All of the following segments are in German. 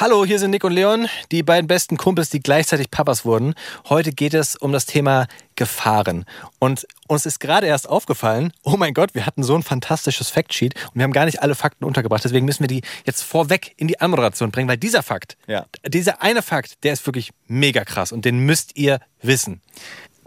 Hallo, hier sind Nick und Leon, die beiden besten Kumpels, die gleichzeitig Papas wurden. Heute geht es um das Thema Gefahren. Und uns ist gerade erst aufgefallen, oh mein Gott, wir hatten so ein fantastisches Factsheet und wir haben gar nicht alle Fakten untergebracht. Deswegen müssen wir die jetzt vorweg in die Anmoderation bringen, weil dieser Fakt, Ja. dieser eine Fakt, der ist wirklich mega krass und den müsst ihr wissen.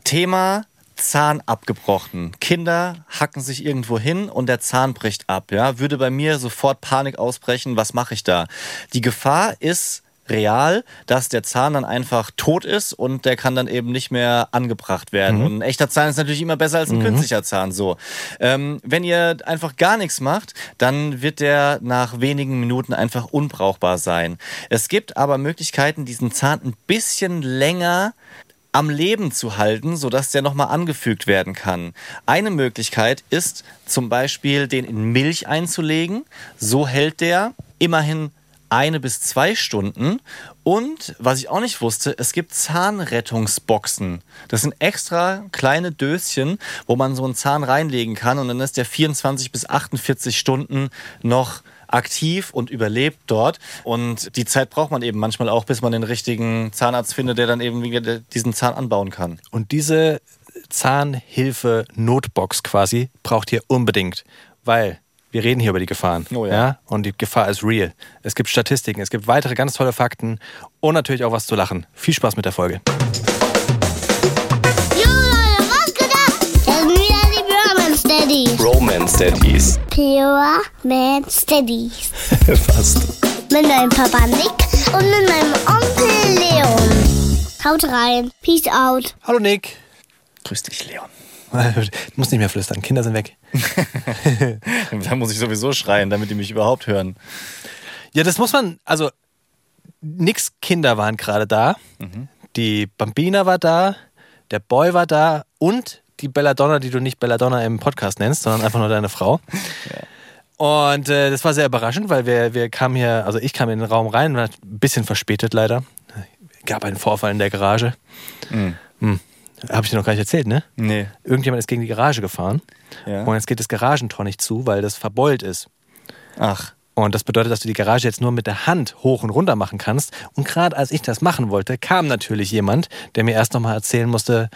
Thema Zahn abgebrochen. Kinder hacken sich irgendwo hin und der Zahn bricht ab. Ja, würde bei mir sofort Panik ausbrechen. Was mache ich da? Die Gefahr ist real, dass der Zahn dann einfach tot ist und der kann dann eben nicht mehr angebracht werden. Und ein echter Zahn ist natürlich immer besser als ein künstlicher Zahn. So, ähm, wenn ihr einfach gar nichts macht, dann wird der nach wenigen Minuten einfach unbrauchbar sein. Es gibt aber Möglichkeiten, diesen Zahn ein bisschen länger am Leben zu halten, sodass der nochmal angefügt werden kann. Eine Möglichkeit ist zum Beispiel, den in Milch einzulegen. So hält der immerhin eine bis zwei Stunden. Und was ich auch nicht wusste, es gibt Zahnrettungsboxen. Das sind extra kleine Döschen, wo man so einen Zahn reinlegen kann und dann ist der 24 bis 48 Stunden noch aktiv und überlebt dort. Und die Zeit braucht man eben manchmal auch, bis man den richtigen Zahnarzt findet, der dann eben wieder diesen Zahn anbauen kann. Und diese Zahnhilfe-Notbox quasi braucht ihr unbedingt, weil wir reden hier über die Gefahren. Oh ja. Und die Gefahr ist real. Es gibt Statistiken, es gibt weitere ganz tolle Fakten und natürlich auch was zu lachen. Viel Spaß mit der Folge. Steadies. Romance Daddies. Pure Man Steadies. Fast. Mit meinem Papa Nick und mit meinem Onkel Leon. Haut rein. Peace out. Hallo Nick. Grüß dich, Leon. Du musst nicht mehr flüstern, Kinder sind weg. Da muss ich sowieso schreien, damit die mich überhaupt hören. Ja, das muss man, also nix Kinder waren gerade da. Die Bambina war da, der Boy war da und die Belladonna, die du nicht Belladonna im Podcast nennst, sondern einfach nur deine Frau. Und äh, das war sehr überraschend, weil wir, wir kamen hier, also ich kam in den Raum rein, war ein bisschen verspätet leider. Gab einen Vorfall in der Garage. Hm. Habe ich dir noch gar nicht erzählt, ne? Nee. Irgendjemand ist gegen die Garage gefahren Ja. und jetzt geht das Garagentor nicht zu, weil das verbeult ist. Ach. Und das bedeutet, dass du die Garage jetzt nur mit der Hand hoch und runter machen kannst. Und gerade als ich das machen wollte, kam natürlich jemand, der mir erst nochmal erzählen musste,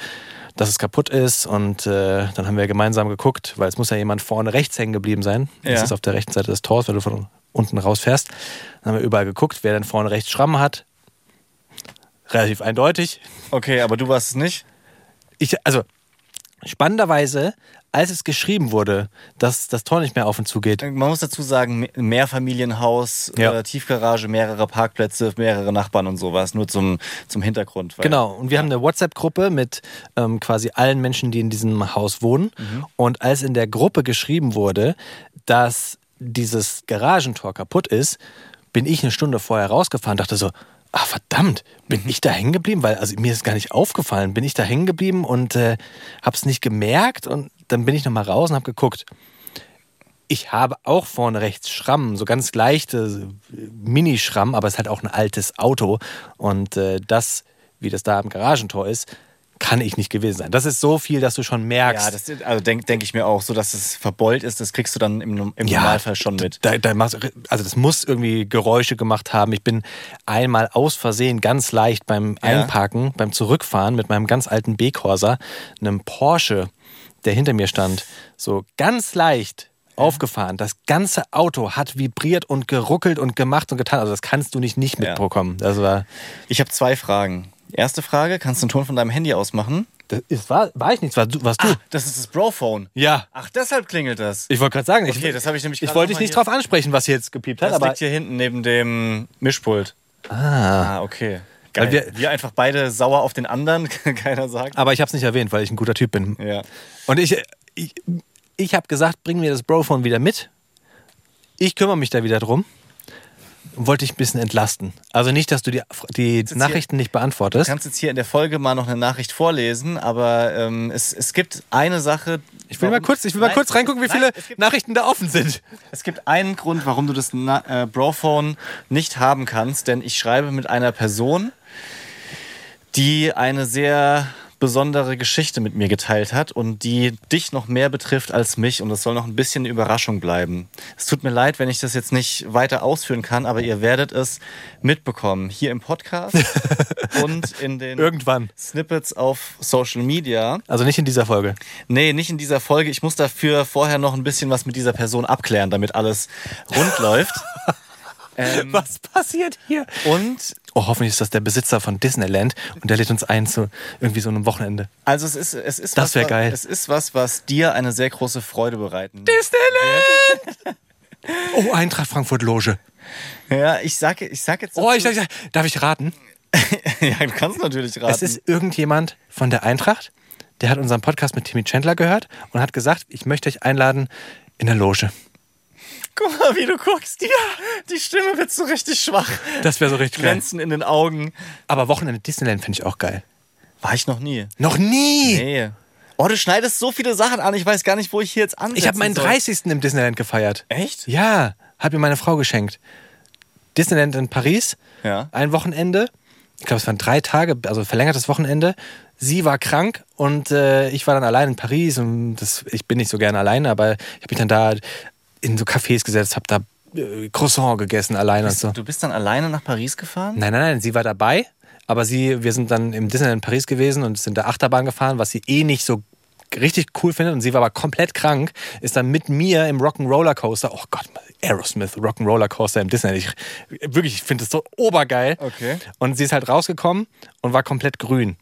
dass es kaputt ist. Und äh, dann haben wir gemeinsam geguckt, weil es muss ja jemand vorne rechts hängen geblieben sein. Das Ja. ist auf der rechten Seite des Tors, wenn du von unten rausfährst. Dann haben wir überall geguckt, wer denn vorne rechts Schrammen hat. Relativ eindeutig. Okay, aber du warst es nicht? Ich, also, spannenderweise, als es geschrieben wurde, dass das Tor nicht mehr auf und zu geht, Man muss dazu sagen, Me- Mehrfamilienhaus, Ja. äh, Tiefgarage, mehrere Parkplätze, mehrere Nachbarn und sowas. Nur zum, zum Hintergrund. Genau, und wir haben eine WhatsApp-Gruppe mit ähm, quasi allen Menschen, die in diesem Haus wohnen. Und als in der Gruppe geschrieben wurde, dass dieses Garagentor kaputt ist, bin ich eine Stunde vorher rausgefahren, dachte so, ah verdammt, bin ich da hängen geblieben? Weil also mir ist gar nicht aufgefallen, bin ich da hängen geblieben und äh, hab's nicht gemerkt und dann bin ich nochmal raus und hab geguckt. Ich habe auch vorne rechts Schrammen, so ganz leichte äh, Minischrammen, aber es ist halt auch ein altes Auto. Und äh, das, wie das da am Garagentor ist, kann ich nicht gewesen sein. Das ist so viel, dass du schon merkst. Ja, das also denke denk ich mir auch, so dass es verbeult ist, das kriegst du dann im, im Normalfall schon mit. Da, da machst, also das muss irgendwie Geräusche gemacht haben. Ich bin einmal aus Versehen ganz leicht beim Ja. Einparken, beim Zurückfahren mit meinem ganz alten B-Corsa, einem Porsche, der hinter mir stand, so ganz leicht aufgefahren. Das ganze Auto hat vibriert und geruckelt und gemacht und getan. Also das kannst du nicht nicht Ja. mitbekommen. Das war, Ich habe zwei Fragen. Erste Frage, kannst du den Ton von deinem Handy ausmachen? das ist, war, war ich nichts, war du, warst du? Ah, das ist das Bro-Phone. Ja. Ach, deshalb klingelt das. Ich wollte gerade sagen, ich, Okay, das habe ich nämlich ich wollte dich nicht hier- drauf ansprechen, was jetzt gepiept hat, Das aber liegt hier hinten neben dem Mischpult. ah. Ah, okay. Geil. wir- Wir, einfach beide sauer auf den anderen, keiner sagt. aber ich habe es nicht erwähnt, weil ich ein guter Typ bin. Ja. Und ich, ich, ich habe gesagt, bring mir das Brophone wieder mit. Ich kümmere mich da wieder drum. Wollte dich ein bisschen entlasten. Also nicht, dass du die, die hier- Nachrichten nicht Du beantwortest. kannst jetzt hier in der Folge mal noch eine Nachricht vorlesen, aber ähm, es, es gibt eine Sache. Ich will mal kurz, ich will mal Nein, kurz reingucken, wie nein, viele gibt, Nachrichten da offen sind. es gibt einen Grund, warum du das Na äh, Brophone nicht haben kannst, denn ich schreibe mit einer Person, die eine sehr besondere Geschichte mit mir geteilt hat und die dich noch mehr betrifft als mich und es soll noch ein bisschen eine Überraschung bleiben. Es tut mir leid, wenn ich das jetzt nicht weiter ausführen kann, aber ihr werdet es mitbekommen hier im Podcast und in den Irgendwann. Snippets auf Social Media. Also nicht in dieser Folge. Nee, nicht in dieser Folge. Ich muss dafür vorher noch ein bisschen was mit dieser Person abklären, damit alles rund läuft. Ähm, Was passiert hier? und Oh, hoffentlich ist das der Besitzer von Disneyland und der lädt uns ein zu irgendwie so einem Wochenende. also es ist, es ist Das was, wär wa- geil. Es ist was, was dir eine sehr große Freude bereiten. Disneyland! Oh, Eintracht Frankfurt Loge. Ja, ich sage, ich sag jetzt. Oh, ich, ich, darf ich raten? ja, du kannst natürlich raten. Es ist irgendjemand von der Eintracht, der hat unseren Podcast mit Timmy Chandler gehört und hat gesagt, ich möchte euch einladen in der Loge. Guck mal, wie du guckst. Ja, die Stimme wird so richtig schwach. Das wäre so richtig. Glänzen in den Augen. Aber Wochenende Disneyland finde ich auch geil. War ich noch nie. Noch nie! Nee. Oh, du schneidest so viele Sachen an. Ich weiß gar nicht, wo ich hier jetzt ansetzen Ich habe meinen soll. 30. im Disneyland gefeiert. Echt? Ja, hat mir meine Frau geschenkt. Disneyland in Paris, Ja. ein Wochenende. Ich glaube, es waren drei Tage, also verlängertes Wochenende. Sie war krank und äh, ich war dann allein in Paris und das, ich bin nicht so gerne alleine, aber ich habe mich dann da in so Cafés gesetzt, habe da äh, Croissant gegessen alleine und so. Du bist dann alleine nach Paris gefahren? Nein, nein, nein, sie war dabei, aber sie, wir sind dann im Disneyland in Paris gewesen und sind der Achterbahn gefahren, was sie eh nicht so richtig cool findet und sie war aber komplett krank, ist dann mit mir im Rock'n'Roller Coaster, oh Gott, Aerosmith, Rock'n'Roller Coaster im Disneyland, ich, wirklich, ich finde das so obergeil. Okay. Und sie ist halt rausgekommen und war komplett grün,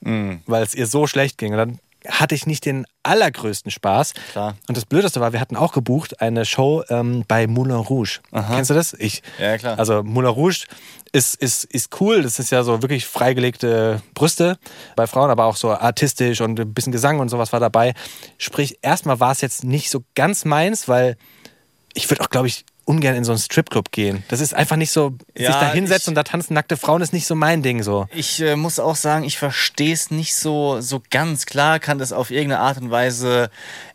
weil es ihr so schlecht ging. Und dann hatte ich nicht den allergrößten Spaß. Klar. Und das Blödeste war, wir hatten auch gebucht eine Show ähm, bei Moulin Rouge. Kennst du das? Ich. Ja, klar. Also Moulin Rouge ist, ist, ist cool. Das ist ja so wirklich freigelegte Brüste bei Frauen, aber auch so artistisch und ein bisschen Gesang und sowas war dabei. Sprich, erstmal war es jetzt nicht so ganz meins, weil ich würde auch, glaube ich, ungern in so einen Stripclub gehen. Das ist einfach nicht so, sich Ja, da hinsetzen und da tanzen nackte Frauen ist nicht so mein Ding so. Ich äh, muss auch sagen, ich verstehe es nicht so, so ganz. Klar kann das auf irgendeine Art und Weise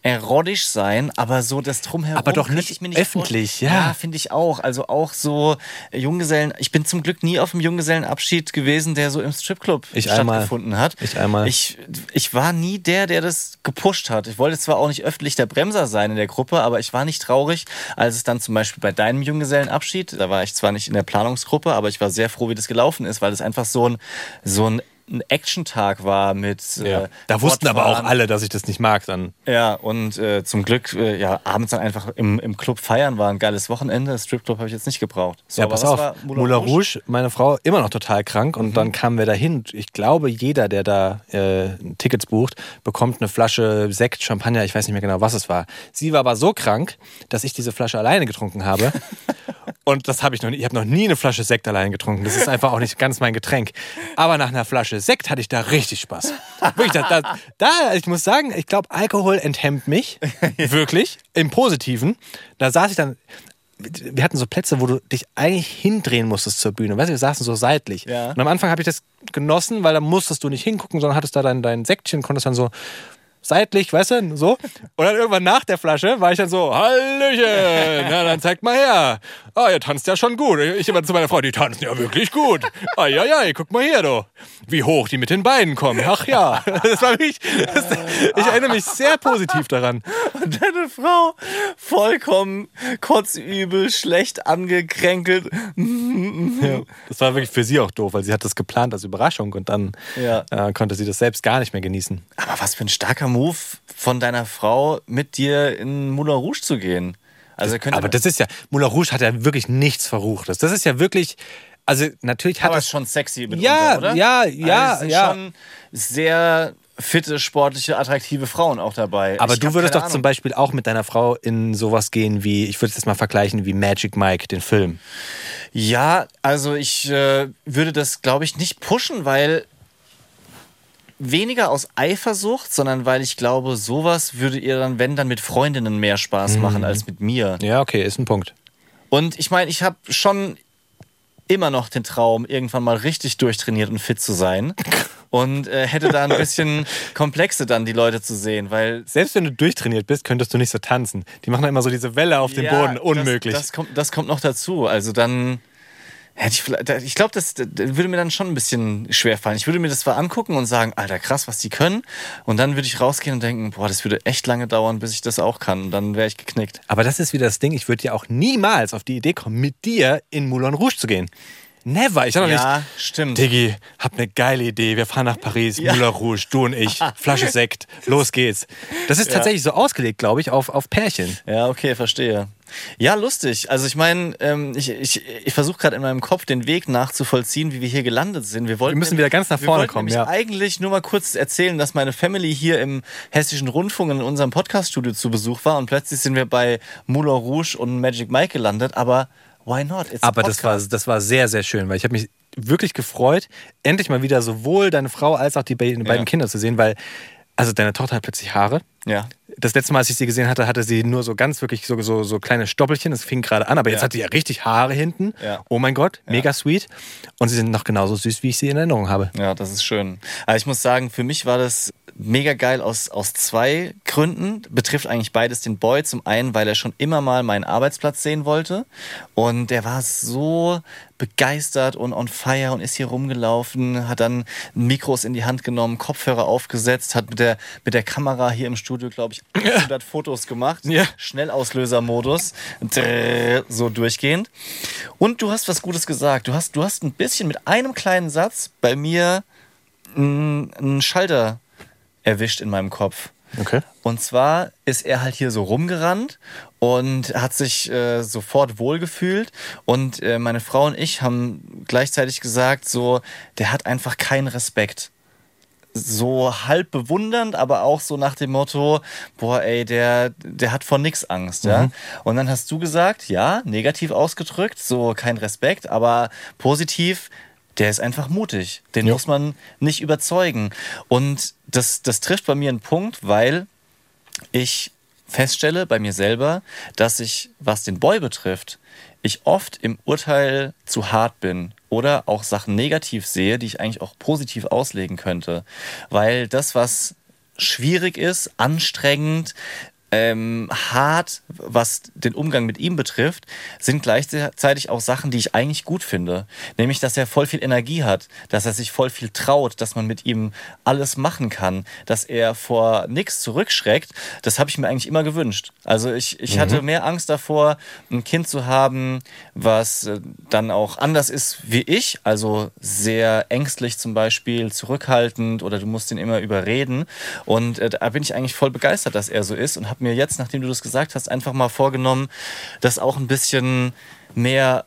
erotisch sein, aber so das Drumherum. Aber doch nicht ich mir öffentlich, vorstellen. ja. Ja, finde ich auch. Also auch so äh, Junggesellen. Ich bin zum Glück nie auf einem Junggesellenabschied gewesen, der so im Stripclub Ich einmal. stattgefunden hat. Ich einmal. Ich, ich war nie der, der das gepusht hat. Ich wollte zwar auch nicht öffentlich der Bremser sein in der Gruppe, aber ich war nicht traurig, als es dann zum Beispiel bei deinem Junggesellenabschied, da war ich zwar nicht in der Planungsgruppe, aber ich war sehr froh, wie das gelaufen ist, weil es einfach so ein, so ein ein Action-Tag war mit äh, Da wussten aber auch alle, dass ich das nicht mag dann. Ja, und äh, zum Glück äh, ja, abends dann einfach im, im Club feiern war ein geiles Wochenende. Stripclub habe ich jetzt nicht gebraucht. So, ja, aber pass auf. war Moulin Rouge? meine Frau, immer noch total krank. Und dann kamen wir dahin. Ich glaube, jeder, der da äh, Tickets bucht, bekommt eine Flasche Sekt, Champagner, ich weiß nicht mehr genau, was es war. Sie war aber so krank, dass ich diese Flasche alleine getrunken habe. Und das habe ich noch nie. Ich habe noch nie eine Flasche Sekt allein getrunken. Das ist einfach auch nicht ganz mein Getränk. Aber nach einer Flasche Sekt hatte ich da richtig Spaß. Wirklich, da, da, da ich muss sagen, ich glaube, Alkohol enthemmt mich. Wirklich. Im Positiven. Da saß ich dann. Wir hatten so Plätze, wo du dich eigentlich hindrehen musstest zur Bühne. Weißt du, wir saßen so seitlich. Ja. Und am Anfang habe ich das genossen, weil da musstest du nicht hingucken, sondern hattest da dein, dein Sektchen, konntest dann so seitlich, weißt du, so. Und dann irgendwann nach der Flasche war ich dann so, Hallöchen, na dann zeigt mal her. Ah, ihr tanzt ja schon gut. Ich immer zu meiner Frau, die tanzen ja wirklich gut. Eieiei, guck mal hier, du. Wie hoch die mit den Beinen kommen. Ach ja, das war wirklich, das, ich erinnere mich sehr positiv daran. Und deine Frau vollkommen kotzübel, schlecht angekränkelt. Ja. Das war wirklich für sie auch doof, weil sie hat das geplant als Überraschung und dann Ja. äh, konnte sie das selbst gar nicht mehr genießen. Aber was für ein starker Move von deiner Frau, mit dir in Moulin Rouge zu gehen. Also könnte Aber das ist ja, Moulin Rouge hat ja wirklich nichts Verruchtes. Das ist ja wirklich, also natürlich hat aber es ist schon sexy mitunter, Ja, oder? ja, ja, also es ja. schon sehr fitte, sportliche, attraktive Frauen auch dabei. Aber Ich du würdest doch zum Ahnung. Beispiel auch mit deiner Frau in sowas gehen wie, ich würde es jetzt mal vergleichen, wie Magic Mike, den Film. Ja, also ich äh, würde das, glaube ich, nicht pushen, weil weniger aus Eifersucht, sondern weil ich glaube, sowas würde ihr dann, wenn dann mit Freundinnen mehr Spaß machen als mit mir. Ja, okay, ist ein Punkt. Und ich meine, ich habe schon immer noch den Traum, irgendwann mal richtig durchtrainiert und fit zu sein. Und äh, hätte da ein bisschen Komplexe dann die Leute zu sehen, weil Selbst wenn du durchtrainiert bist, könntest du nicht so tanzen. Die machen immer so diese Welle auf dem Ja, Boden. Unmöglich. Das, das, kommt, das kommt noch dazu. Also dann, Hätte ich vielleicht, ich glaube, das, das würde mir dann schon ein bisschen schwer fallen. Ich würde mir das zwar angucken und sagen, Alter, krass, was die können. Und dann würde ich rausgehen und denken, boah, das würde echt lange dauern, bis ich das auch kann. Und dann wäre ich geknickt. Aber das ist wieder das Ding, ich würde ja auch niemals auf die Idee kommen, mit dir in Moulin Rouge zu gehen. Never. Ich sag doch Ja, nicht, stimmt. Diggi, hab eine geile Idee. Wir fahren nach Paris, Moulin Rouge, du und ich, Flasche Sekt, los geht's. Das ist tatsächlich so ausgelegt, glaube ich, auf, auf Pärchen. Ja, okay, verstehe. Ja, lustig. Also ich meine, ähm, ich, ich, ich versuche gerade in meinem Kopf den Weg nachzuvollziehen, wie wir hier gelandet sind. Wir, wollten Wir müssen wieder ganz nach wir vorne wollten kommen, nämlich ja. eigentlich nur mal kurz erzählen, dass meine Family hier im Hessischen Rundfunk in unserem Podcaststudio zu Besuch war und plötzlich sind wir bei Moulin Rouge und Magic Mike gelandet, aber why not? It's Aber das war, das war sehr, sehr schön, weil ich habe mich wirklich gefreut, endlich mal wieder sowohl deine Frau als auch die be beiden Kinder zu sehen, weil, also deine Tochter hat plötzlich Haare. Ja. Das letzte Mal, als ich sie gesehen hatte, hatte sie nur so ganz wirklich so, so, so kleine Stoppelchen. Das fing gerade an, aber jetzt Ja. hat sie ja richtig Haare hinten. Ja. Oh mein Gott, mega sweet. Und sie sind noch genauso süß, wie ich sie in Erinnerung habe. Ja, das ist schön. Aber ich muss sagen, für mich war das mega geil aus, aus zwei Gründen. Betrifft eigentlich beides den Boy. Zum einen, weil er schon immer mal meinen Arbeitsplatz sehen wollte. Und der war so begeistert und on fire und ist hier rumgelaufen, hat dann Mikros in die Hand genommen, Kopfhörer aufgesetzt, hat mit der, mit der Kamera hier im Studio, glaube ich, 800 Fotos gemacht. Ja. Schnellauslösermodus. So durchgehend. Und du hast was Gutes gesagt. Du hast, du hast ein bisschen mit einem kleinen Satz bei mir einen Schalter erwischt in meinem Kopf. Okay. Und zwar ist er halt hier so rumgerannt und hat sich äh, sofort wohlgefühlt. Und äh, meine Frau und ich haben gleichzeitig gesagt, so, der hat einfach keinen Respekt. So halb bewundernd, aber auch so nach dem Motto, boah, ey, der, der hat vor nix Angst, ja. Und dann hast du gesagt, ja, negativ ausgedrückt, so kein Respekt, aber positiv, der ist einfach mutig. Den Ja. muss man nicht überzeugen. Und das, das trifft bei mir einen Punkt, weil ich feststelle bei mir selber, dass ich, was den Boy betrifft, ich oft im Urteil zu hart bin oder auch Sachen negativ sehe, die ich eigentlich auch positiv auslegen könnte. Weil das, was schwierig ist, anstrengend, ähm, hart, was den Umgang mit ihm betrifft, sind gleichzeitig auch Sachen, die ich eigentlich gut finde. Nämlich, dass er voll viel Energie hat, dass er sich voll viel traut, dass man mit ihm alles machen kann, dass er vor nichts zurückschreckt. Das habe ich mir eigentlich immer gewünscht. Also ich, ich hatte mehr Angst davor, ein Kind zu haben, was äh, dann auch anders ist wie ich, also sehr ängstlich zum Beispiel, zurückhaltend oder du musst ihn immer überreden. Und äh, da bin ich eigentlich voll begeistert, dass er so ist und habe mir jetzt, nachdem du das gesagt hast, einfach mal vorgenommen, das auch ein bisschen mehr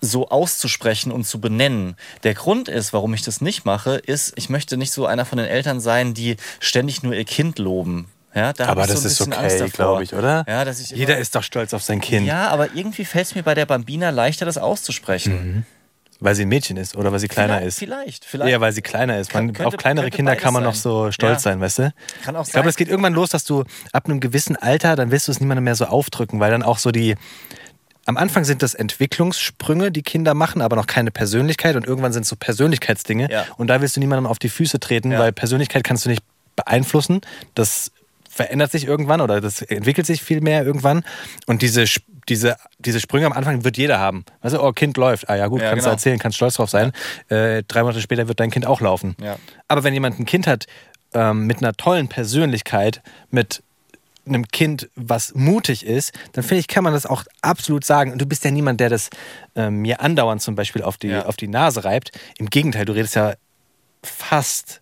so auszusprechen und zu benennen. Der Grund ist, warum ich das nicht mache, ist, ich möchte nicht so einer von den Eltern sein, die ständig nur ihr Kind loben. Ja, da Aber so das ein ist okay, glaube ich, oder? Ja, dass ich Jeder ist doch stolz auf sein Kind, Ja, aber irgendwie fällt es mir bei der Bambina leichter, das auszusprechen. Weil sie ein Mädchen ist oder weil sie kleiner vielleicht, ist. Vielleicht, vielleicht. Ja, weil sie kleiner ist. Man, Kann- könnte- auf kleinere Kinder kann man noch sein. so stolz Ja. sein, weißt du? Kann auch Ich glaube, sein. es geht irgendwann los, dass du ab einem gewissen Alter, dann willst du es niemandem mehr so aufdrücken, weil dann auch so die. Am Anfang sind das Entwicklungssprünge, die Kinder machen, aber noch keine Persönlichkeit. Und irgendwann sind es so Persönlichkeitsdinge. Ja. Und da willst du niemandem auf die Füße treten, Ja. weil Persönlichkeit kannst du nicht beeinflussen. Das verändert sich irgendwann oder das entwickelt sich viel mehr irgendwann. Und diese, diese, diese Sprünge am Anfang wird jeder haben. Weißt du, oh, Kind läuft. Ah ja, gut, Ja, kannst du genau. erzählen, kannst stolz drauf sein. Äh, drei Monate später wird dein Kind auch laufen. Ja. Aber wenn jemand ein Kind hat ähm, mit einer tollen Persönlichkeit, mit einem Kind, was mutig ist, dann finde ich, kann man das auch absolut sagen. Und du bist ja niemand, der das ähm, mir andauernd zum Beispiel auf die, Ja. auf die Nase reibt. Im Gegenteil, du redest ja fast,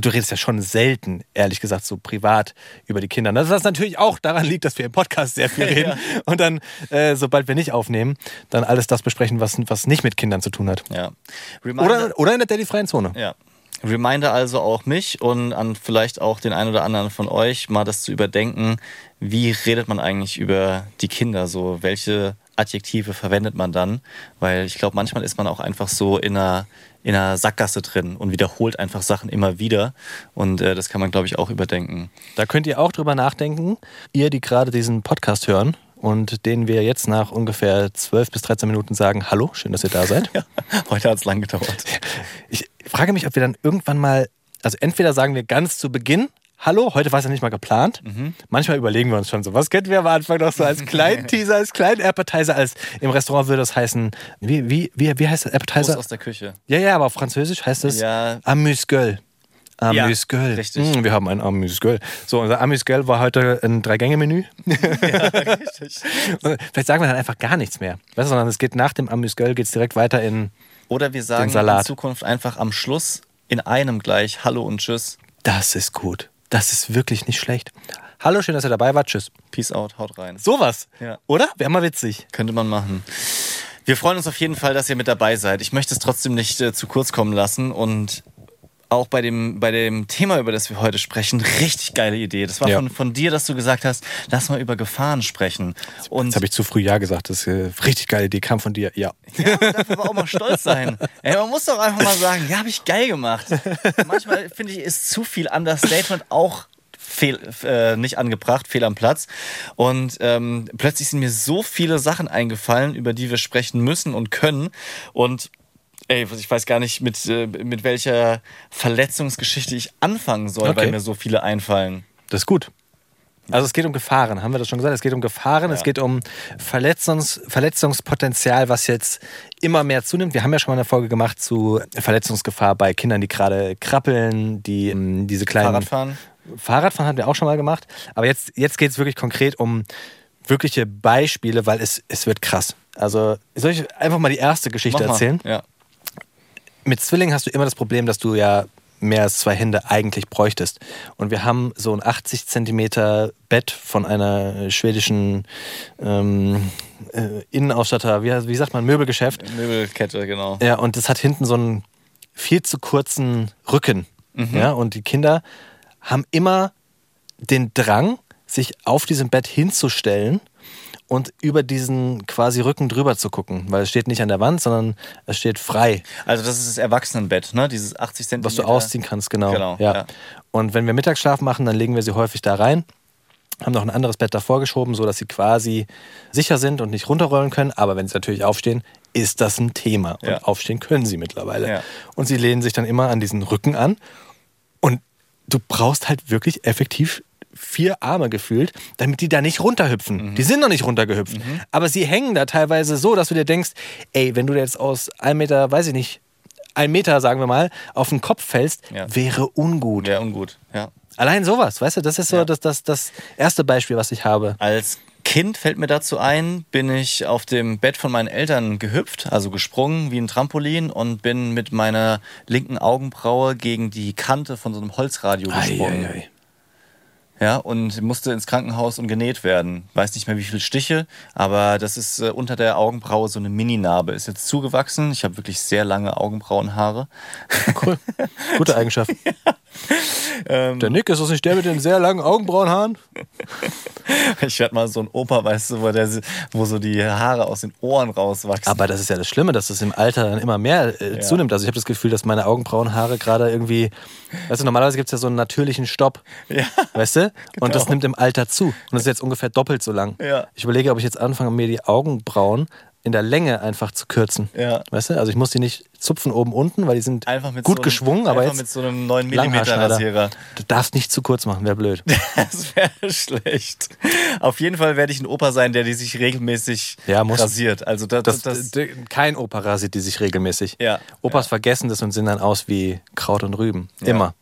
du redest ja schon selten, ehrlich gesagt, so privat über die Kinder. Das was natürlich auch daran liegt, dass wir im Podcast sehr viel reden und dann, äh, sobald wir nicht aufnehmen, dann alles das besprechen, was, was nicht mit Kindern zu tun hat. Ja. Reminder, Oder, oder in der Daddy-freien Zone. Ja. Reminder also auch mich und an vielleicht auch den einen oder anderen von euch, mal das zu überdenken. Wie redet man eigentlich über die Kinder so? Welche Adjektive verwendet man dann? Weil ich glaube, manchmal ist man auch einfach so in einer, in einer Sackgasse drin und wiederholt einfach Sachen immer wieder. Und äh, das kann man, glaube ich, auch überdenken. Da könnt ihr auch drüber nachdenken, ihr, die gerade diesen Podcast hören und denen wir jetzt nach ungefähr 12 bis 13 Minuten sagen, hallo, schön, dass ihr da seid. Ja, heute hat es lang gedauert. Ich frage mich, ob wir dann irgendwann mal, also entweder sagen wir ganz zu Beginn hallo, heute war es ja nicht mal geplant. Manchmal überlegen wir uns schon so, was könnten wir am Anfang noch so als kleinen Teaser, als kleinen Appetizer, als im Restaurant würde das heißen, wie, wie, wie, wie heißt das Appetizer? aus der Küche. Ja, ja, aber auf Französisch heißt es Ja. Amuse-Gueule. Amuse-Gueule. Ja, richtig. Mm, wir haben ein Amuse-Gueule. So, unser Amuse-Gueule war heute ein Drei-Gänge-Menü. Richtig. Und Vielleicht sagen wir dann einfach gar nichts mehr. Weißt du, sondern es geht nach dem Amuse-Gueule geht's direkt weiter in Oder wir sagen in. Zukunft einfach am Schluss in einem gleich Hallo und Tschüss. Das ist gut. Das ist wirklich nicht schlecht. Hallo, schön, dass ihr dabei wart. Tschüss. Peace out, haut rein. Sowas. Ja. Oder? Wäre mal witzig. Könnte man machen. Wir freuen uns auf jeden Fall, dass ihr mit dabei seid. Ich möchte es trotzdem nicht äh, zu kurz kommen lassen und auch bei dem, bei dem Thema, über das wir heute sprechen, richtig geile Idee. Das war Ja. von, von dir, dass du gesagt hast, lass mal über Gefahren sprechen. Und Jetzt habe ich zu früh Ja gesagt. Das ist eine richtig geile Idee. Kam von dir. Ja. Ja, man darf aber auch mal stolz sein. Ey, man muss doch einfach mal sagen, ja, habe ich geil gemacht. Manchmal finde ich, ist zu viel Understatement auch fehl, äh, nicht angebracht, fehl am Platz. Und ähm, plötzlich sind mir so viele Sachen eingefallen, über die wir sprechen müssen und können. Und ey, ich weiß gar nicht, mit, äh, mit welcher Verletzungsgeschichte ich anfangen soll, Okay. weil mir so viele einfallen. Das ist gut. Also es geht um Gefahren, haben wir das schon gesagt? Es geht um Gefahren, es Ja. geht um Verletzungs Verletzungspotenzial, was jetzt immer mehr zunimmt. Wir haben ja schon mal eine Folge gemacht zu Verletzungsgefahr bei Kindern, die gerade krabbeln, die ähm, diese kleinen Fahrradfahren? Fahrradfahren hatten wir auch schon mal gemacht. Aber jetzt, jetzt geht es wirklich konkret um wirkliche Beispiele, weil es, es wird krass. Also soll ich einfach mal die erste Geschichte erzählen? Ja. Mit Zwillingen hast du immer das Problem, dass du ja mehr als zwei Hände eigentlich bräuchtest. Und wir haben so ein 80 Zentimeter Bett von einer schwedischen ähm, äh, Innenausstatter, wie, wie sagt man, Möbelgeschäft. Möbelkette, genau. Ja, und das hat hinten so einen viel zu kurzen Rücken. Ja, und die Kinder haben immer den Drang, sich auf diesem Bett hinzustellen und über diesen quasi Rücken drüber zu gucken, weil es steht nicht an der Wand, sondern es steht frei, Also das ist das Erwachsenenbett, ne? Dieses 80 Zentimeter. was du ausziehen kannst, genau. Genau, ja. ja. Und wenn wir Mittagsschlaf machen, dann legen wir sie häufig da rein, haben noch ein anderes Bett davor geschoben, sodass sie quasi sicher sind und nicht runterrollen können. Aber wenn sie natürlich aufstehen, ist das ein Thema. Ja. Und aufstehen können sie mittlerweile. Ja. Und sie lehnen sich dann immer an diesen Rücken an. Und du brauchst halt wirklich effektiv vier Arme gefühlt, damit die da nicht runterhüpfen. Mhm. Die sind noch nicht runtergehüpft. Aber sie hängen da teilweise so, dass du dir denkst, ey, wenn du jetzt aus einem Meter, weiß ich nicht, ein Meter, sagen wir mal, auf den Kopf fällst, Ja. wäre ungut. Wäre ungut, ja. Allein sowas, weißt du, das ist so Ja. das, das, das erste Beispiel, was ich habe. Als Kind fällt mir dazu ein, bin ich auf dem Bett von meinen Eltern gehüpft, also gesprungen wie ein Trampolin und bin mit meiner linken Augenbraue gegen die Kante von so einem Holzradio gesprungen. Ei, ei, ei. Ja, und musste ins Krankenhaus und genäht werden. Weiß nicht mehr wie viele Stiche, aber das ist äh, unter der Augenbraue so eine Mini-Narbe. Ist jetzt zugewachsen. Ich habe wirklich sehr lange Augenbrauenhaare. Cool. Gute Eigenschaft. Ähm. der Nick, ist das nicht der mit den sehr langen Augenbrauenhaaren? Ich werde mal so ein Opa, weißt du, wo, der, wo so die Haare aus den Ohren rauswachsen. Aber das ist ja das Schlimme, dass das im Alter dann immer mehr äh, Ja. zunimmt. Also ich habe das Gefühl, dass meine Augenbrauenhaare gerade irgendwie, weißt du, normalerweise gibt es ja so einen natürlichen Stopp, ja. weißt du? Und das Genau. nimmt im Alter zu. Und das ist jetzt ungefähr doppelt so lang. Ja. Ich überlege, ob ich jetzt anfange, mir die Augenbrauen in der Länge einfach zu kürzen. Ja. Weißt du? Also ich muss die nicht zupfen oben unten, weil die sind Einfach mit gut so einem, geschwungen, aber einfach jetzt mit so einem 9 mm. Rasierer. Du darfst nicht zu kurz machen, wäre blöd. Das wäre schlecht. Auf jeden Fall werde ich ein Opa sein, der die sich regelmäßig Ja, rasiert. Also das, Das, das, kein Opa rasiert die sich regelmäßig. Ja, Opas ja. vergessen das und sehen dann aus wie Kraut und Rüben. Immer.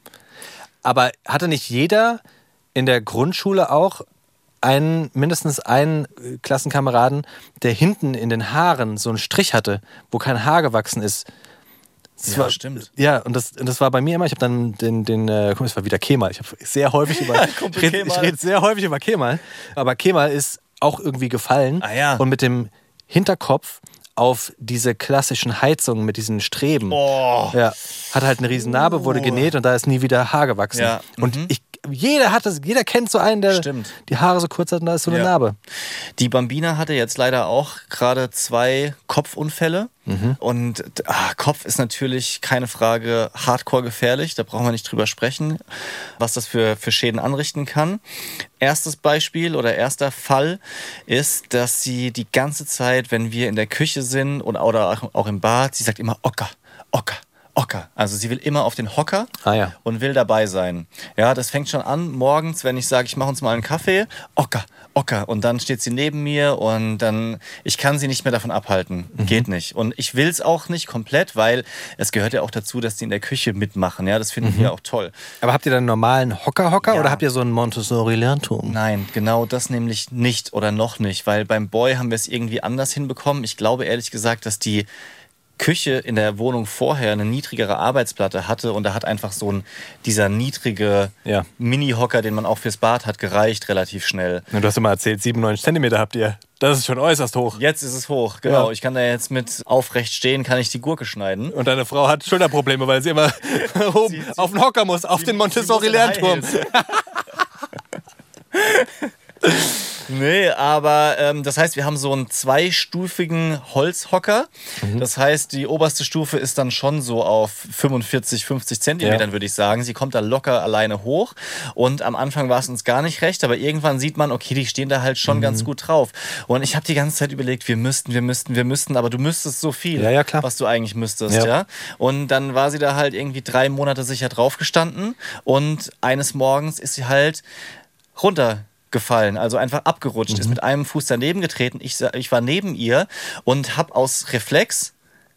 Aber hatte nicht jeder in der Grundschule auch einen, mindestens einen Klassenkameraden, der hinten in den Haaren so einen Strich hatte, wo kein Haar gewachsen ist? Das Ja, war, stimmt. Ja, und das, und das war bei mir immer, ich habe dann den, den äh, guck mal, es war wieder Kemal. Ich habe sehr häufig über, ich rede red sehr häufig über Kemal, aber Kemal ist auch irgendwie gefallen Ah, ja. und mit dem Hinterkopf auf diese klassischen Heizungen mit diesen Streben. Oh. Ja, hat halt eine riesen Narbe, wurde genäht und da ist nie wieder Haar gewachsen. Ja, Und ich, jeder hat das, jeder kennt so einen, der Stimmt. die Haare so kurz hat und da ist so eine Ja. Narbe. Die Bambina hatte jetzt leider auch gerade zwei Kopfunfälle. Und ah, Kopf ist natürlich keine Frage hardcore gefährlich. Da brauchen wir nicht drüber sprechen, was das für, für Schäden anrichten kann. Erstes Beispiel oder erster Fall ist, dass sie die ganze Zeit, wenn wir in der Küche sind und, oder auch- auch im Bad, sie sagt immer Ocker, Ocker. Hocker. Also sie will immer auf den Hocker Ah, ja. und will dabei sein. Ja, das fängt schon an morgens, wenn ich sage, ich mache uns mal einen Kaffee. Hocker, Hocker. Und dann steht sie neben mir und dann, ich kann sie nicht mehr davon abhalten. Mhm. Geht nicht. Und ich will es auch nicht komplett, weil es gehört ja auch dazu, dass die in der Küche mitmachen. Ja, das finden Mhm. wir auch toll. Aber habt ihr dann einen normalen Hocker-Hocker Ja. oder habt ihr so einen Montessori-Lernturm? Nein, genau das nämlich nicht oder noch nicht, weil beim Boy haben wir es irgendwie anders hinbekommen. Ich glaube ehrlich gesagt, dass die Küche in der Wohnung vorher eine niedrigere Arbeitsplatte hatte und da hat einfach so ein dieser niedrige Ja. Mini-Hocker, den man auch fürs Bad hat, gereicht relativ schnell. Du hast immer erzählt, 97 Zentimeter habt ihr. Das ist schon äußerst hoch. Jetzt ist es hoch, genau. Ja. Ich kann da jetzt mit aufrecht stehen, kann ich die Gurke schneiden. Und deine Frau hat Schulterprobleme, weil sie immer oben Sie- sie- auf den Hocker muss, auf den Montessori-Lernturm. Nee, aber ähm, das heißt, wir haben so einen zweistufigen Holzhocker. Mhm. Das heißt, die oberste Stufe ist dann schon so auf 45, 50 Zentimetern, Ja. würde ich sagen. Sie kommt da locker alleine hoch. Und am Anfang war es uns gar nicht recht, aber irgendwann sieht man, okay, die stehen da halt schon ganz Mhm. gut drauf. Und ich habe die ganze Zeit überlegt, wir müssten, wir müssten, wir müssten, aber du müsstest so viel, Ja, ja, klar. was du eigentlich müsstest, Ja. Und dann war sie da halt irgendwie drei Monate sicher draufgestanden und eines Morgens ist sie halt runtergefallen, also einfach abgerutscht, Mhm. ist mit einem Fuß daneben getreten. Ich, ich war neben ihr und habe aus Reflex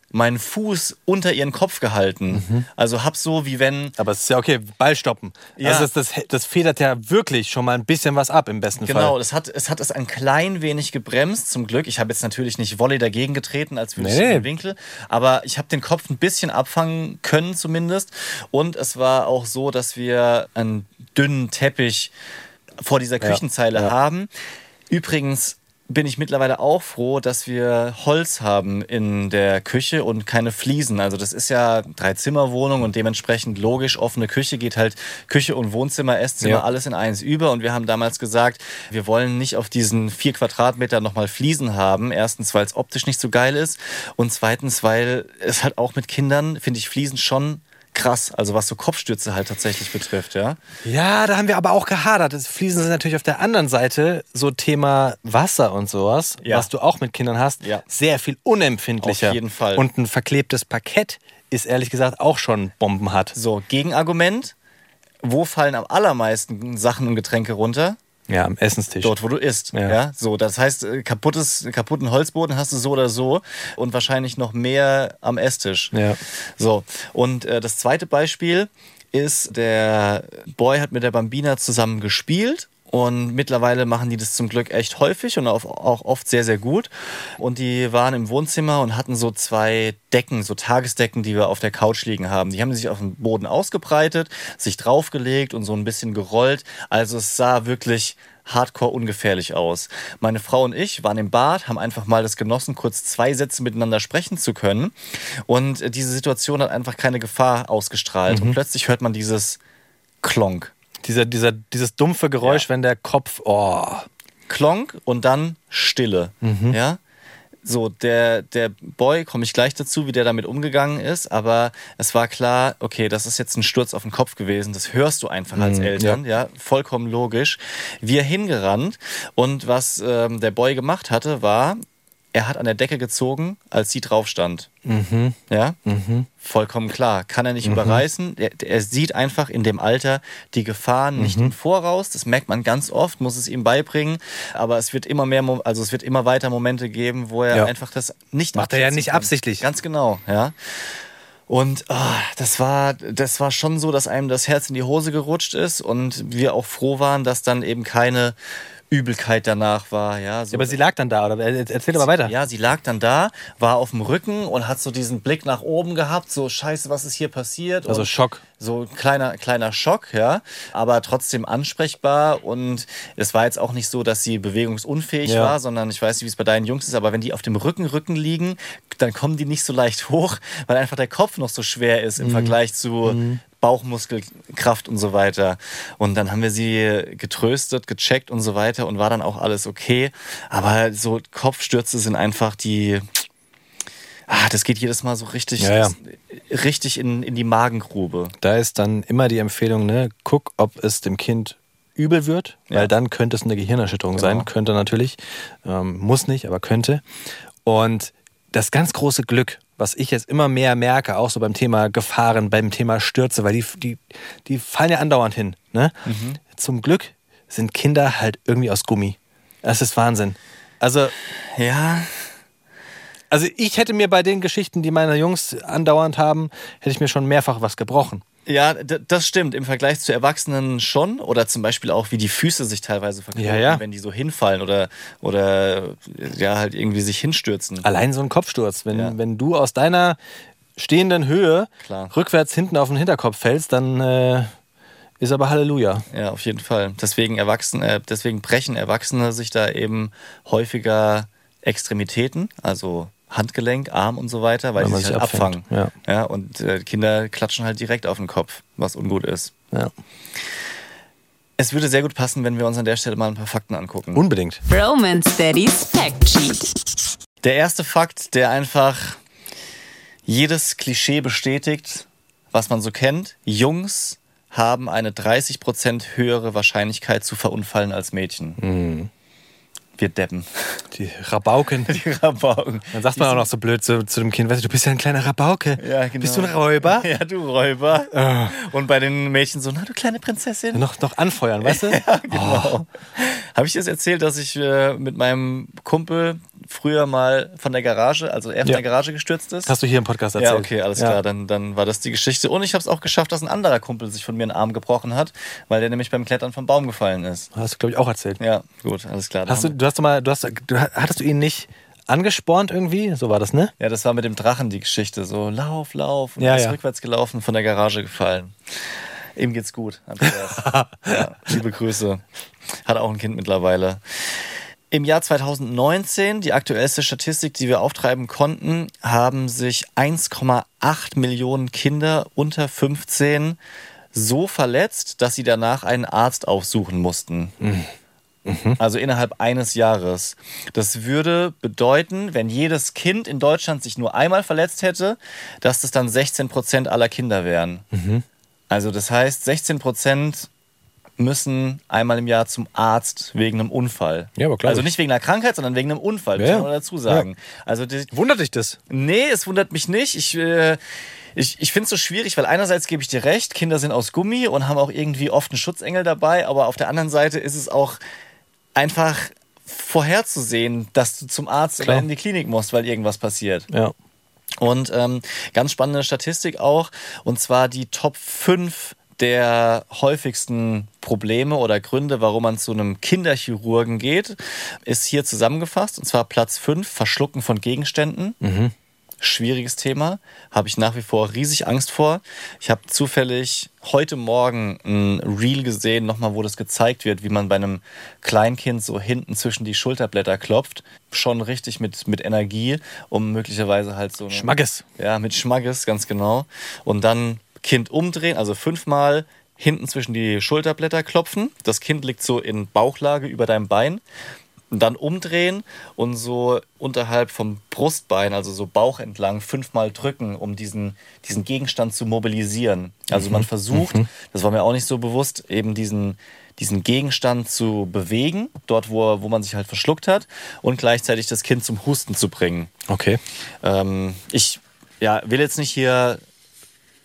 meinen Fuß unter ihren Kopf gehalten. Mhm. Also hab so wie wenn Aber es ist ja okay, Ball stoppen. Ja. Also das, das, das federt ja wirklich schon mal ein bisschen was ab im besten Genau, Fall. das hat, es hat es ein klein wenig gebremst, zum Glück. Ich habe jetzt natürlich nicht Volley dagegen getreten, als würde ich Nee. in den Winkel, aber ich habe den Kopf ein bisschen abfangen können zumindest. Und es war auch so, dass wir einen dünnen Teppich vor dieser Küchenzeile ja. haben. Übrigens bin ich mittlerweile auch froh, dass wir Holz haben in der Küche und keine Fliesen. Also das ist ja Drei-Zimmer-Wohnung und dementsprechend logisch offene Küche geht halt Küche und Wohnzimmer, Esszimmer, Ja. alles in eins über. Und wir haben damals gesagt, wir wollen nicht auf diesen vier Quadratmeter nochmal Fliesen haben. Erstens, weil es optisch nicht so geil ist und zweitens, weil es halt auch mit Kindern, finde ich, Fliesen schon krass. Also was so Kopfstürze halt tatsächlich betrifft, ja. Ja, da haben wir aber auch gehadert. Das Fliesen sind natürlich auf der anderen Seite so Thema Wasser und sowas, Ja. was du auch mit Kindern hast, Ja. sehr viel unempfindlicher. Auf jeden Fall. Und ein verklebtes Parkett ist ehrlich gesagt auch schon bombenhart. So, Gegenargument. Wo fallen am allermeisten Sachen und Getränke runter? Ja, am Essenstisch. Dort, wo du isst. Ja. Ja. so, das heißt, äh, kaputtes, kaputten Holzboden hast du so oder so und wahrscheinlich noch mehr am Esstisch. Ja. So, und äh, das zweite Beispiel ist, der Boy hat mit der Bambina zusammen gespielt. Und mittlerweile machen die das zum Glück echt häufig und auch auch oft sehr, sehr gut. Und die waren im Wohnzimmer und hatten so zwei Decken, so Tagesdecken, die wir auf der Couch liegen haben. Die haben sich auf dem Boden ausgebreitet, sich draufgelegt und so ein bisschen gerollt. Also es sah wirklich hardcore ungefährlich aus. Meine Frau und ich waren im Bad, haben einfach mal das genossen, kurz zwei Sätze miteinander sprechen zu können. Und äh, diese Situation hat einfach keine Gefahr ausgestrahlt. Und plötzlich hört man dieses Klonk. Dieser, dieser, dieses dumpfe Geräusch, Ja. wenn der Kopf. Oh. Klonk und dann Stille. Ja. So, der, der Boy, komme ich gleich dazu, wie der damit umgegangen ist, aber es war klar, okay, das ist jetzt ein Sturz auf den Kopf gewesen, das hörst du einfach als Eltern, ja. vollkommen logisch. Wir hingerannt und was ähm, der Boy gemacht hatte, war, er hat an der Decke gezogen, als sie drauf stand. Ja, vollkommen klar. Kann er nicht überreißen. Er, er sieht einfach in dem Alter die Gefahren nicht im Voraus. Das merkt man ganz oft, muss es ihm beibringen. Aber es wird immer mehr, also es wird immer weiter Momente geben, wo er Ja. einfach das nicht Macht er ja nicht kann. absichtlich. Ganz genau, ja. Und ah, das war, das war schon so, dass einem das Herz in die Hose gerutscht ist und wir auch froh waren, dass dann eben keine Übelkeit danach war. Ja, so Aber sie lag dann da, oder? Erzähl aber weiter. ja, sie lag dann da, war auf dem Rücken und hat so diesen Blick nach oben gehabt, so scheiße, was ist hier passiert? Also und Schock. So ein kleiner, kleiner Schock, ja, aber trotzdem ansprechbar und es war jetzt auch nicht so, dass sie bewegungsunfähig Ja. war, sondern ich weiß nicht, wie es bei deinen Jungs ist, aber wenn die auf dem Rücken, Rücken liegen, dann kommen die nicht so leicht hoch, weil einfach der Kopf noch so schwer ist im Vergleich zu Bauchmuskelkraft und so weiter. Und dann haben wir sie getröstet, gecheckt und so weiter und war dann auch alles okay. Aber so Kopfstürze sind einfach die. Ah, das geht jedes Mal so richtig, Ja, ja. richtig in, in die Magengrube. Da ist dann immer die Empfehlung, ne, guck, ob es dem Kind übel wird, Ja. weil dann könnte es eine Gehirnerschütterung Genau. sein. Könnte natürlich, ähm, muss nicht, aber könnte. Und das ganz große Glück was ich jetzt immer mehr merke, auch so beim Thema Gefahren, beim Thema Stürze, weil die, die, die fallen ja andauernd hin. Ne? Zum Glück sind Kinder halt irgendwie aus Gummi. Das ist Wahnsinn. Also, Ja, also ich hätte mir bei den Geschichten, die meine Jungs andauernd haben, hätte ich mir schon mehrfach was gebrochen. Ja, das stimmt. Im Vergleich zu Erwachsenen schon. Oder zum Beispiel auch, wie die Füße sich teilweise verknoten, Ja, ja. wenn die so hinfallen oder, oder ja, halt irgendwie sich hinstürzen. Allein so ein Kopfsturz. Wenn, Ja. wenn du aus deiner stehenden Höhe Klar. rückwärts hinten auf den Hinterkopf fällst, dann äh, ist aber Halleluja. Ja, auf jeden Fall. Deswegen, Erwachsene, äh, deswegen brechen Erwachsene sich da eben häufiger Extremitäten, also Handgelenk, Arm und so weiter, weil, Weil die man sich sich halt abfängt, abfangen. ja. Ja, und äh, Kinder klatschen halt direkt auf den Kopf, was ungut ist. Ja. Es würde sehr gut passen, wenn wir uns an der Stelle mal ein paar Fakten angucken. Unbedingt. Romance Daddy's Fact Sheet. Der erste Fakt, der einfach jedes Klischee bestätigt, was man so kennt. Jungs haben eine 30% höhere Wahrscheinlichkeit zu verunfallen als Mädchen. Wir deppen. Die Rabauken. Die Rabauken. Dann sagt man auch noch so blöd zu, zu dem Kind, weißt du, du bist ja ein kleiner Rabauke. Ja, genau. Bist du ein Räuber? Ja, du Räuber. Und bei den Mädchen so, na du kleine Prinzessin. Noch, noch anfeuern, weißt du? Genau. Habe ich dir das erzählt, dass ich äh, mit meinem Kumpel früher mal von der Garage, also er von Ja. der Garage gestürzt ist? Hast du hier im Podcast erzählt? Ja, okay, alles Ja. klar. Dann, dann war das die Geschichte. Und ich habe es auch geschafft, dass ein anderer Kumpel sich von mir einen Arm gebrochen hat, weil der nämlich beim Klettern vom Baum gefallen ist. Hast du, glaube ich, auch erzählt. Ja, gut, alles klar. Hast du, du hast doch mal, du hast, du, hattest du ihn nicht angespornt irgendwie? So war das, ne? ja, das war mit dem Drachen die Geschichte. So, lauf, lauf. Und Ja, er ist ja. rückwärts gelaufen, von der Garage gefallen. Ihm geht's gut, Andreas. ja, liebe Grüße. Hat auch ein Kind mittlerweile. Im Jahr 2019, die aktuellste Statistik, die wir auftreiben konnten, haben sich 1,8 Millionen Kinder unter 15 so verletzt, dass sie danach einen Arzt aufsuchen mussten. Also innerhalb eines Jahres. Das würde bedeuten, wenn jedes Kind in Deutschland sich nur einmal verletzt hätte, dass das dann 16 Prozent aller Kinder wären. Also das heißt, 16 Prozent müssen einmal im Jahr zum Arzt wegen einem Unfall. Ja, aber klar. Also nicht wegen einer Krankheit, sondern wegen einem Unfall, muss Ja, man ja. dazu sagen. Also die, Wundert dich das? Nee, es wundert mich nicht. Ich, äh, ich, ich finde es so schwierig, weil einerseits gebe ich dir recht, Kinder sind aus Gummi und haben auch irgendwie oft einen Schutzengel dabei, aber auf der anderen Seite ist es auch einfach vorherzusehen, dass du zum Arzt Klar. oder in die Klinik musst, weil irgendwas passiert. Ja. Und ähm, ganz spannende Statistik auch, und zwar die Top 5 der häufigsten Probleme oder Gründe, warum man zu einem Kinderchirurgen geht, ist hier zusammengefasst. Und zwar Platz 5, Verschlucken von Gegenständen. Schwieriges Thema, habe ich nach wie vor riesig Angst vor. Ich habe zufällig heute Morgen ein Reel gesehen, nochmal, wo das gezeigt wird, wie man bei einem Kleinkind so hinten zwischen die Schulterblätter klopft. Schon richtig mit, mit Energie, um möglicherweise halt so eine, Schmackes. ja, mit Schmackes, ganz genau. Und dann Kind umdrehen, also fünfmal hinten zwischen die Schulterblätter klopfen. Das Kind liegt so in Bauchlage über deinem Bein. Und dann umdrehen und so unterhalb vom Brustbein, also so Bauch entlang, fünfmal drücken, um diesen, diesen Gegenstand zu mobilisieren. Also man versucht, das war mir auch nicht so bewusst, eben diesen, diesen Gegenstand zu bewegen, dort wo, wo man sich halt verschluckt hat, und gleichzeitig das Kind zum Husten zu bringen. Okay. Ähm, ich ja, will jetzt nicht hier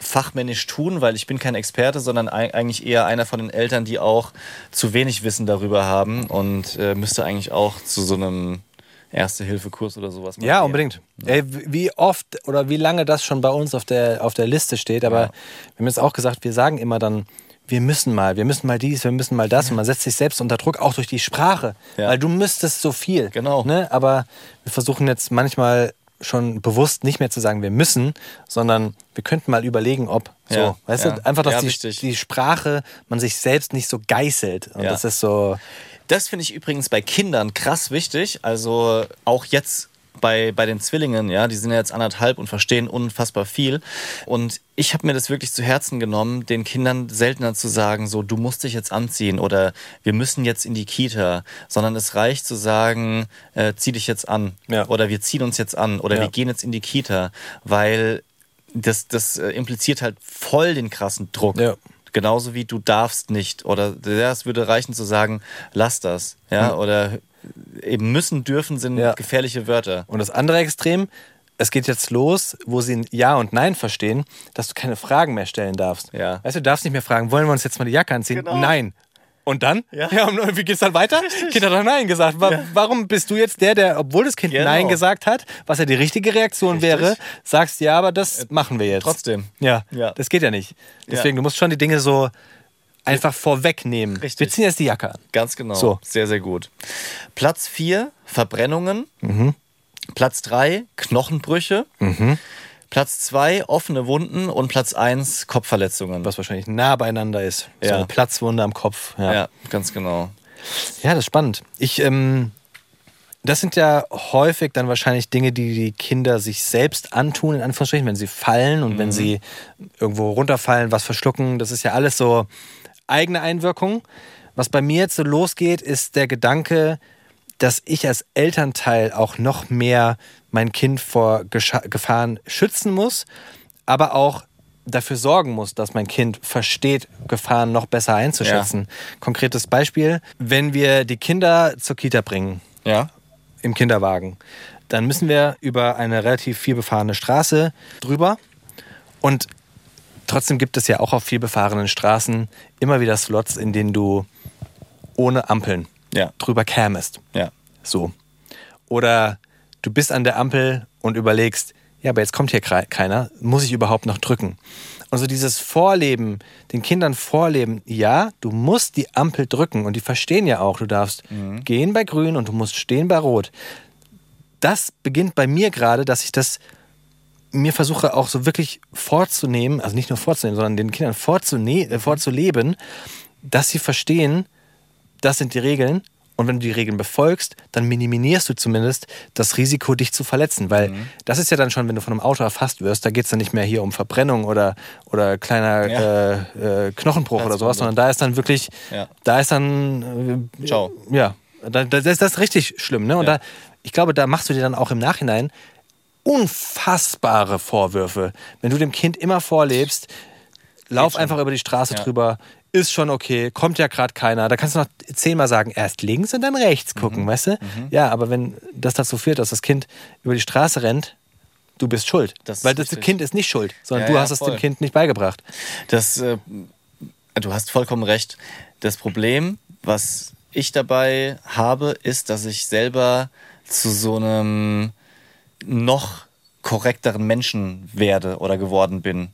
fachmännisch tun, weil ich bin kein Experte, sondern ei- eigentlich eher einer von den Eltern, die auch zu wenig Wissen darüber haben und äh, müsste eigentlich auch zu so einem Erste-Hilfe-Kurs oder sowas mal Ja, unbedingt. Ey, wie oft oder wie lange das schon bei uns auf der, auf der Liste steht, aber Ja. wir haben jetzt auch gesagt, wir sagen immer dann, wir müssen mal, wir müssen mal dies, wir müssen mal das und man setzt sich selbst unter Druck, auch durch die Sprache, Ja. weil du müsstest so viel. Genau. Ne? Aber wir versuchen jetzt manchmal schon bewusst nicht mehr zu sagen, wir müssen, sondern wir könnten mal überlegen, ob. So, Ja, weißt ja. du, einfach, dass Ja, die, die Sprache, man sich selbst nicht so geißelt. Und das ist so, Das finde ich übrigens bei Kindern krass wichtig. Also auch jetzt bei, bei den Zwillingen, ja, die sind ja jetzt anderthalb und verstehen unfassbar viel. Und ich habe mir das wirklich zu Herzen genommen, den Kindern seltener zu sagen, so, du musst dich jetzt anziehen oder wir müssen jetzt in die Kita, sondern es reicht zu sagen, äh, zieh dich jetzt an Ja. oder wir ziehen uns jetzt an oder Ja. wir gehen jetzt in die Kita, weil das, das äh, impliziert halt voll den krassen Druck. Ja. Genauso wie du darfst nicht. Oder ja, es würde reichen zu sagen, lass das. Ja, oder eben müssen, dürfen sind Ja. gefährliche Wörter. Und das andere Extrem, es geht jetzt los, wo sie ein Ja und Nein verstehen, dass du keine Fragen mehr stellen darfst. Ja. Weißt du, du darfst nicht mehr fragen, wollen wir uns jetzt mal die Jacke anziehen? Genau. Nein. Und dann? Ja. und wie geht's dann weiter? Kind hat doch Nein gesagt. Wa Warum bist du jetzt der, der, obwohl das Kind Genau. Nein gesagt hat, was ja die richtige Reaktion Richtig. wäre, sagst, ja, aber das machen wir jetzt. trotzdem. Ja, Ja. das geht ja nicht. Deswegen, du musst schon die Dinge so einfach vorwegnehmen. Richtig. Wir ziehen jetzt die Jacke an. Ganz genau. So. Sehr, sehr gut. Platz 4, Verbrennungen. Platz 3, Knochenbrüche. Platz 2, offene Wunden. Und Platz 1, Kopfverletzungen. Was wahrscheinlich nah beieinander ist. So Ja. eine Platzwunde am Kopf. Ja. Ja, ganz genau. Ja, das ist spannend. Ich, ähm, das sind ja häufig dann wahrscheinlich Dinge, die die Kinder sich selbst antun, in Anführungsstrichen, wenn sie fallen und wenn sie irgendwo runterfallen, was verschlucken. Das ist ja alles so eigene Einwirkung. Was bei mir jetzt so losgeht, ist der Gedanke, dass ich als Elternteil auch noch mehr mein Kind vor Gefahren schützen muss, aber auch dafür sorgen muss, dass mein Kind versteht, Gefahren noch besser einzuschätzen. Konkretes Beispiel, wenn wir die Kinder zur Kita bringen, Ja. im Kinderwagen, dann müssen wir über eine relativ viel befahrene Straße drüber. Und trotzdem gibt es ja auch auf viel befahrenen Straßen immer wieder Slots, in denen du ohne Ampeln Ja. drüber kämest. Ja. So. Oder du bist an der Ampel und überlegst, ja, aber jetzt kommt hier keiner, muss ich überhaupt noch drücken? Und so dieses Vorleben, den Kindern vorleben, ja, du musst die Ampel drücken und die verstehen ja auch, du darfst gehen bei grün und du musst stehen bei rot. Das beginnt bei mir gerade, dass ich das mir versuche auch so wirklich vorzunehmen, also nicht nur vorzunehmen, sondern den Kindern vorzune äh, vorzuleben, dass sie verstehen, das sind die Regeln. Und wenn du die Regeln befolgst, dann minimierst du zumindest das Risiko, dich zu verletzen. Weil Mhm. das ist ja dann schon, wenn du von einem Auto erfasst wirst, da geht es dann nicht mehr hier um Verbrennung oder, oder kleiner Ja. äh, äh, Knochenbruch oder sowas, sondern da ist dann wirklich, Ja. da ist dann, äh, Ciao. ja, da, da, das ist das richtig schlimm. Ne? Und Ja. da, ich glaube, da machst du dir dann auch im Nachhinein unfassbare Vorwürfe. Wenn du dem Kind immer vorlebst, lauf einfach über die Straße Ja. drüber, ist schon okay, kommt ja gerade keiner. Da kannst du noch zehnmal sagen, erst links und dann rechts gucken, weißt du? Ja, aber wenn das dazu führt, dass das Kind über die Straße rennt, du bist schuld. Das Weil das richtig. Kind ist nicht schuld, sondern Ja, du ja, hast es dem Kind nicht beigebracht. Das, äh, du hast vollkommen recht. Das Problem, was ich dabei habe, ist, dass ich selber zu so einem noch korrekteren Menschen werde oder geworden bin.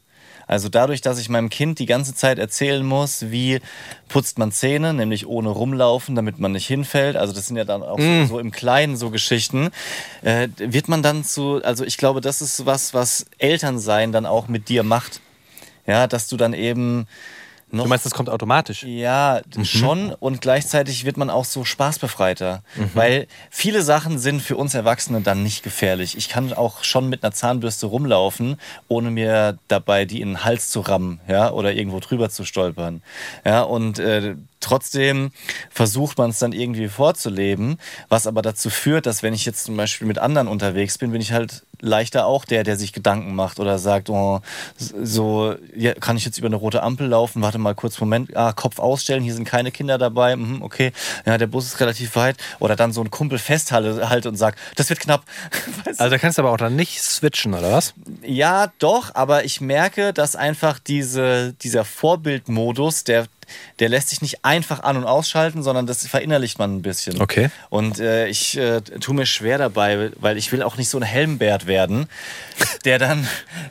Also dadurch, dass ich meinem Kind die ganze Zeit erzählen muss, wie putzt man Zähne, nämlich ohne rumlaufen, damit man nicht hinfällt. Also das sind ja dann auch so, so im Kleinen so Geschichten. Äh, wird man dann zu, also ich glaube, das ist was, was Elternsein dann auch mit dir macht. Ja, dass du dann eben noch Du meinst, das kommt automatisch? ja, schon. Und gleichzeitig wird man auch so spaßbefreiter. Weil viele Sachen sind für uns Erwachsene dann nicht gefährlich. Ich kann auch schon mit einer Zahnbürste rumlaufen, ohne mir dabei die in den Hals zu rammen, ja, oder irgendwo drüber zu stolpern. Ja, und äh, trotzdem versucht man es dann irgendwie vorzuleben, was aber dazu führt, dass wenn ich jetzt zum Beispiel mit anderen unterwegs bin, bin ich halt leichter auch der, der sich Gedanken macht oder sagt, oh, so, ja, kann ich jetzt über eine rote Ampel laufen? Warte mal kurz, Moment, ah, Kopf ausstellen, hier sind keine Kinder dabei, mhm, okay, ja, der Bus ist relativ weit. Oder dann so ein Kumpel festhalte halt und sagt, das wird knapp. Weißt du? Also da kannst du aber auch dann nicht switchen, oder was? Ja, doch, aber ich merke, dass einfach diese, dieser Vorbildmodus, der, der lässt sich nicht einfach an- und ausschalten, sondern das verinnerlicht man ein bisschen. Okay. Und äh, ich äh, tue mir schwer dabei, weil ich will auch nicht so ein Helmbert werden, der dann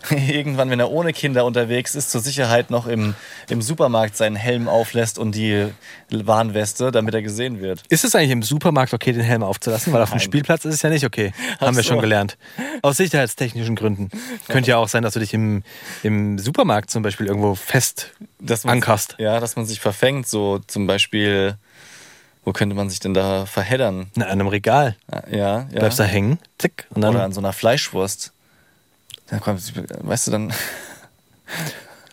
irgendwann, wenn er ohne Kinder unterwegs ist, zur Sicherheit noch im, im Supermarkt seinen Helm auflässt und die Warnweste, damit er gesehen wird. Ist es eigentlich im Supermarkt okay, den Helm aufzulassen? Weil auf dem Nein. Spielplatz ist es ja nicht okay. Haben wir so. schon gelernt. Aus sicherheitstechnischen Gründen. Könnte ja auch sein, dass du dich im, im Supermarkt zum Beispiel irgendwo fest Dass ankerst. Ja, dass man sich verfängt, so zum Beispiel, wo könnte man sich denn da verheddern? In einem Regal. Ja, ja. Bleibst da hängen, zick, und dann. Oder an so einer Fleischwurst. Da kommt, weißt du, dann.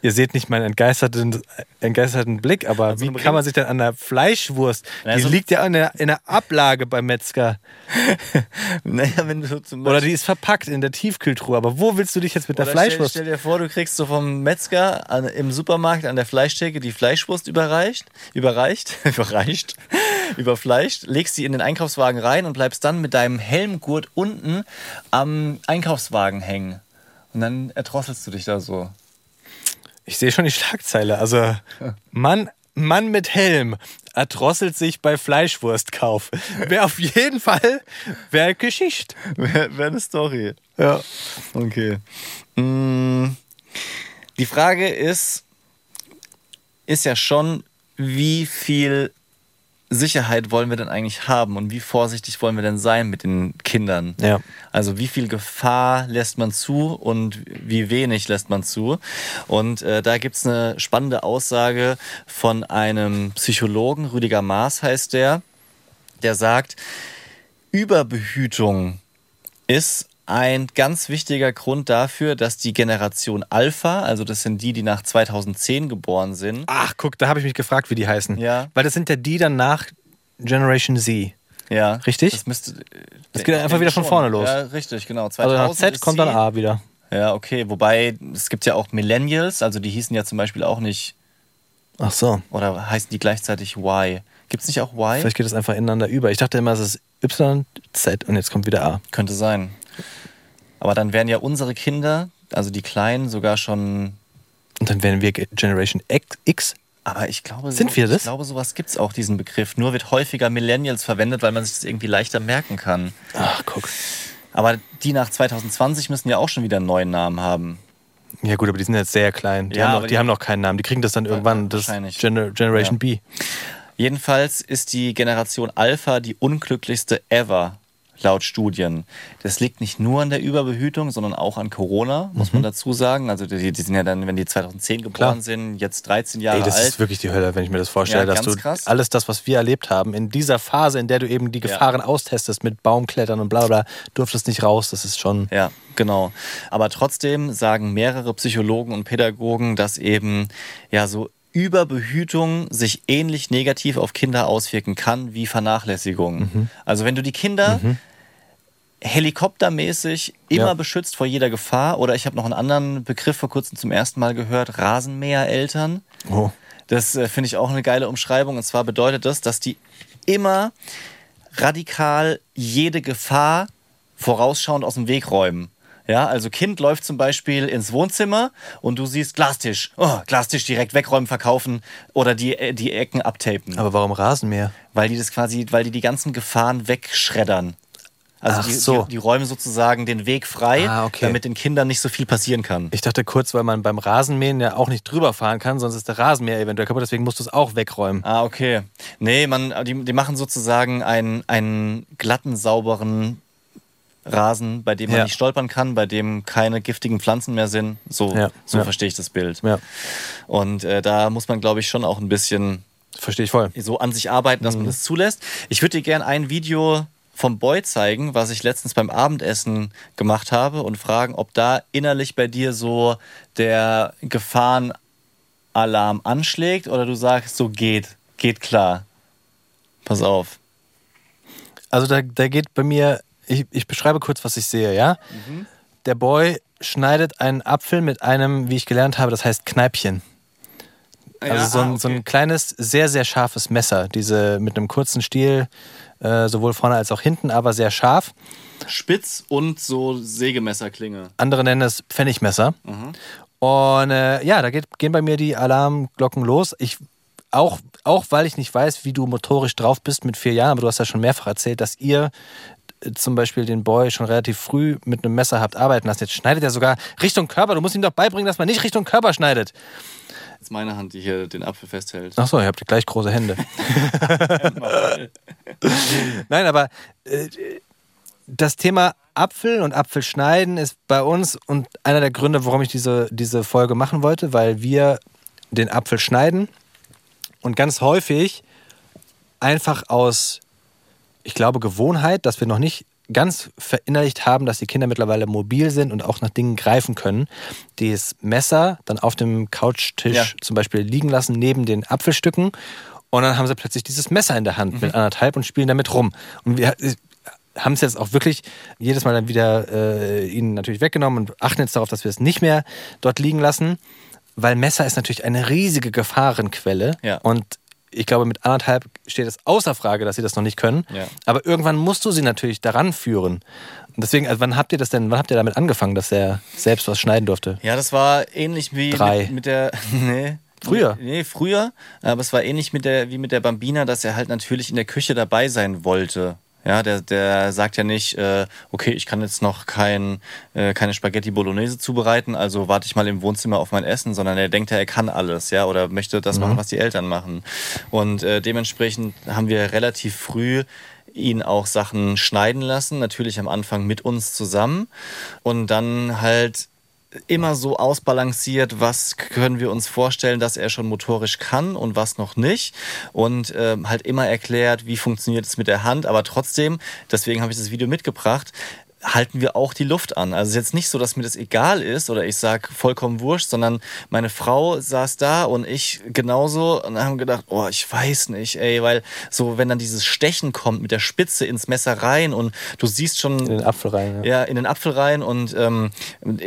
Ihr seht nicht meinen entgeisterten, entgeisterten Blick, aber so wie kann man sich denn an der Fleischwurst? Na, die liegt ja in der, in der Ablage beim Metzger. Naja, wenn du zum Oder die ist verpackt in der Tiefkühltruhe. Aber wo willst du dich jetzt mit der Oder stell, Fleischwurst? stell dir vor, du kriegst so vom Metzger an, im Supermarkt an der Fleischtheke die Fleischwurst überreicht, überreicht, überreicht. überfleischt, legst sie in den Einkaufswagen rein und bleibst dann mit deinem Helmgurt unten am Einkaufswagen hängen. Und dann erdrosselst du dich da so. Ich sehe schon die Schlagzeile. Also, Mann, Mann mit Helm erdrosselt sich bei Fleischwurstkauf. Wäre auf jeden Fall wäre Geschichte. Wäre wär eine Story. Ja. Okay. Mm, Die Frage ist, ist ja schon, wie viel Sicherheit wollen wir denn eigentlich haben und wie vorsichtig wollen wir denn sein mit den Kindern? Ja. Also wie viel Gefahr lässt man zu und wie wenig lässt man zu? Und äh, da gibt's eine spannende Aussage von einem Psychologen, Rüdiger Maas heißt der, der sagt, Überbehütung ist ein ganz wichtiger Grund dafür, dass die Generation Alpha, also das sind die, die nach 2010 geboren sind, Ach, guck, da habe ich mich gefragt, wie die heißen. Ja. Weil das sind ja die dann nach Generation Z. ja, Richtig? Das müsste. Das geht einfach wieder von vorne los. Ja, richtig, genau. Also nach 2000 Z kommt dann A wieder. Ja, okay. Wobei es gibt ja auch Millennials, also die hießen ja zum Beispiel auch nicht Ach so. oder heißen die gleichzeitig Y? Gibt es nicht auch Y? Vielleicht geht es einfach ineinander über. Ich dachte immer, es ist Y, Z und jetzt kommt wieder A. Könnte sein. Aber dann wären ja unsere Kinder, also die Kleinen, sogar schon. Und dann werden wir Generation X. Aber ich glaube, Sind so, wir das? Ich glaube, sowas gibt es auch, diesen Begriff. Nur wird häufiger Millennials verwendet, weil man sich das irgendwie leichter merken kann. Ach, guck. Aber die nach 2020 müssen ja auch schon wieder einen neuen Namen haben. Ja gut, aber die sind jetzt sehr klein. Die, Ja, haben, noch, die, die- haben noch keinen Namen. Die kriegen das dann irgendwann. Das. Gener Generation Ja. B. Jedenfalls ist die Generation Alpha die unglücklichste ever, laut Studien. Das liegt nicht nur an der Überbehütung, sondern auch an Corona, muss man dazu sagen. Also die, die sind ja dann, wenn die 2010 geboren Mhm. Klar. sind, jetzt 13 Jahre Ey, das alt. ist wirklich die Hölle, wenn ich mir das vorstelle, Ja, dass du krass. alles das, was wir erlebt haben, in dieser Phase, in der du eben die Gefahren austestest mit Baumklettern und bla bla, durftest nicht raus. Das ist schon. Ja, genau. Aber trotzdem sagen mehrere Psychologen und Pädagogen, dass eben ja so Überbehütung sich ähnlich negativ auf Kinder auswirken kann wie Vernachlässigung. Mhm. Also wenn du die Kinder helikoptermäßig immer Ja. beschützt vor jeder Gefahr oder ich habe noch einen anderen Begriff vor kurzem zum ersten Mal gehört, Rasenmähereltern. Oh. Das äh, finde ich auch eine geile Umschreibung. Und zwar bedeutet das, dass die immer radikal jede Gefahr vorausschauend aus dem Weg räumen. Ja, also Kind läuft zum Beispiel ins Wohnzimmer und du siehst Glastisch. Oh, Glastisch direkt wegräumen, verkaufen oder die, äh, die Ecken abtapen. Aber warum Rasenmäher? Weil die das quasi, weil die die ganzen Gefahren wegschreddern. Also Ach die, so. die, die räumen sozusagen den Weg frei, Ah, okay. damit den Kindern nicht so viel passieren kann. Ich dachte kurz, weil man beim Rasenmähen ja auch nicht drüber fahren kann, sonst ist der Rasenmäher eventuell kaputt, deswegen musst du es auch wegräumen. Ah, okay. Nee, man, die, die machen sozusagen einen, einen glatten, sauberen Rasen, bei dem man Ja. nicht stolpern kann, bei dem keine giftigen Pflanzen mehr sind. So, Ja, so ja. verstehe ich das Bild. Und äh, da muss man, glaube ich, schon auch ein bisschen verstehe ich voll. so an sich arbeiten, dass man das zulässt. Ich würde dir gerne ein Video vom Boy zeigen, was ich letztens beim Abendessen gemacht habe und fragen, ob da innerlich bei dir so der Gefahrenalarm anschlägt oder du sagst, so geht, geht klar. Pass auf. Also da, da geht bei mir, ich, ich beschreibe kurz, was ich sehe, ja? Der Boy schneidet einen Apfel mit einem, wie ich gelernt habe, das heißt Kneipchen. Also so, ein, so ein kleines, sehr, sehr scharfes Messer. Diese mit einem kurzen Stiel, äh, sowohl vorne als auch hinten, aber sehr scharf. Spitz und so Sägemesserklinge. Andere nennen es Pfennigmesser. Und äh, ja, da geht, gehen bei mir die Alarmglocken los. Ich, auch, auch weil ich nicht weiß, wie du motorisch drauf bist mit vier Jahren, aber du hast ja schon mehrfach erzählt, dass ihr zum Beispiel den Boy schon relativ früh mit einem Messer habt arbeiten lassen. Jetzt schneidet er sogar Richtung Körper. Du musst ihm doch beibringen, dass man nicht Richtung Körper schneidet. Das ist meine Hand, die hier den Apfel festhält. Ach so, ihr habt gleich große Hände. Nein, aber äh, das Thema Apfel und Apfelschneiden ist bei uns und einer der Gründe, warum ich diese, diese Folge machen wollte, weil wir den Apfel schneiden und ganz häufig einfach aus, ich glaube, Gewohnheit, dass wir noch nicht ganz verinnerlicht haben, dass die Kinder mittlerweile mobil sind und auch nach Dingen greifen können, das Messer dann auf dem Couchtisch Ja. zum Beispiel liegen lassen, neben den Apfelstücken. Und dann haben sie plötzlich dieses Messer in der Hand mit anderthalb und spielen damit rum. Und wir haben es jetzt auch wirklich jedes Mal dann wieder äh, ihnen natürlich weggenommen und achten jetzt darauf, dass wir es nicht mehr dort liegen lassen, weil Messer ist natürlich eine riesige Gefahrenquelle. Ja. Und ich glaube, mit anderthalb steht es außer Frage, dass sie das noch nicht können. Ja. Aber irgendwann musst du sie natürlich daran führen. Und deswegen, also wann habt ihr das denn, wann habt ihr damit angefangen, dass er selbst was schneiden durfte? Ja, das war ähnlich wie Drei. Mit, mit der. Nee. Früher? Nee, früher. Aber es war ähnlich mit der, wie mit der Bambina, dass er halt natürlich in der Küche dabei sein wollte. Ja, der, der sagt ja nicht, äh, okay, ich kann jetzt noch kein, äh, keine Spaghetti Bolognese zubereiten, also warte ich mal im Wohnzimmer auf mein Essen, sondern er denkt ja, er kann alles, ja, oder möchte das machen, was die Eltern machen. Und äh, dementsprechend haben wir relativ früh ihn auch Sachen schneiden lassen, natürlich am Anfang mit uns zusammen und dann halt immer so ausbalanciert, was können wir uns vorstellen, dass er schon motorisch kann und was noch nicht. Und ähm, halt immer erklärt, wie funktioniert es mit der Hand. Aber trotzdem, deswegen habe ich das Video mitgebracht, halten wir auch die Luft an. Also es ist jetzt nicht so, dass mir das egal ist oder ich sag vollkommen wurscht, sondern meine Frau saß da und ich genauso und haben gedacht, oh, ich weiß nicht, ey, weil so, wenn dann dieses Stechen kommt mit der Spitze ins Messer rein und du siehst schon In den Apfel rein. Ja. ja, in den Apfel rein und ähm,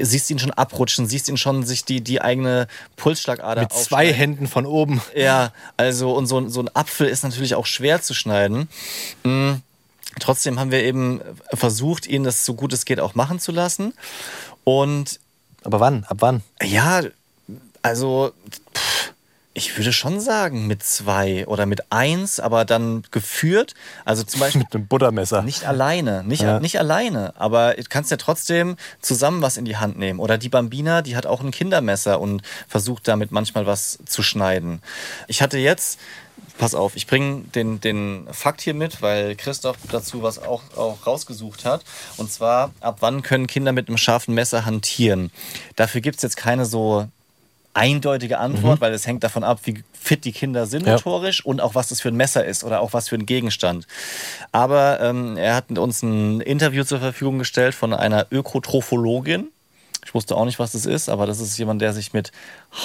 siehst ihn schon abrutschen, siehst ihn schon sich die, die eigene Pulsschlagader Mit zwei. Händen von oben. Ja, also und so, ein- so ein Apfel ist natürlich auch schwer zu schneiden. Mm, Trotzdem haben wir eben versucht, ihn das so gut es geht auch machen zu lassen. Und Aber wann? Ab wann? ja, also pff, ich würde schon sagen mit zwei oder mit eins, aber dann geführt. Also zum Beispiel Mit einem Buttermesser. nicht alleine, nicht, Ja. nicht alleine, aber du kannst ja trotzdem zusammen was in die Hand nehmen. Oder die Bambina, die hat auch ein Kindermesser und versucht damit manchmal was zu schneiden. Ich hatte jetzt, pass auf, ich bringe den, den Fakt hier mit, weil Christoph dazu was auch, auch rausgesucht hat. Und zwar, ab wann können Kinder mit einem scharfen Messer hantieren? Dafür gibt es jetzt keine so eindeutige Antwort, weil es hängt davon ab, wie fit die Kinder sind Ja. motorisch und auch was das für ein Messer ist oder auch was für ein Gegenstand. Aber ähm, er hat uns ein Interview zur Verfügung gestellt von einer Ökotrophologin. Ich wusste auch nicht, was das ist, aber das ist jemand, der sich mit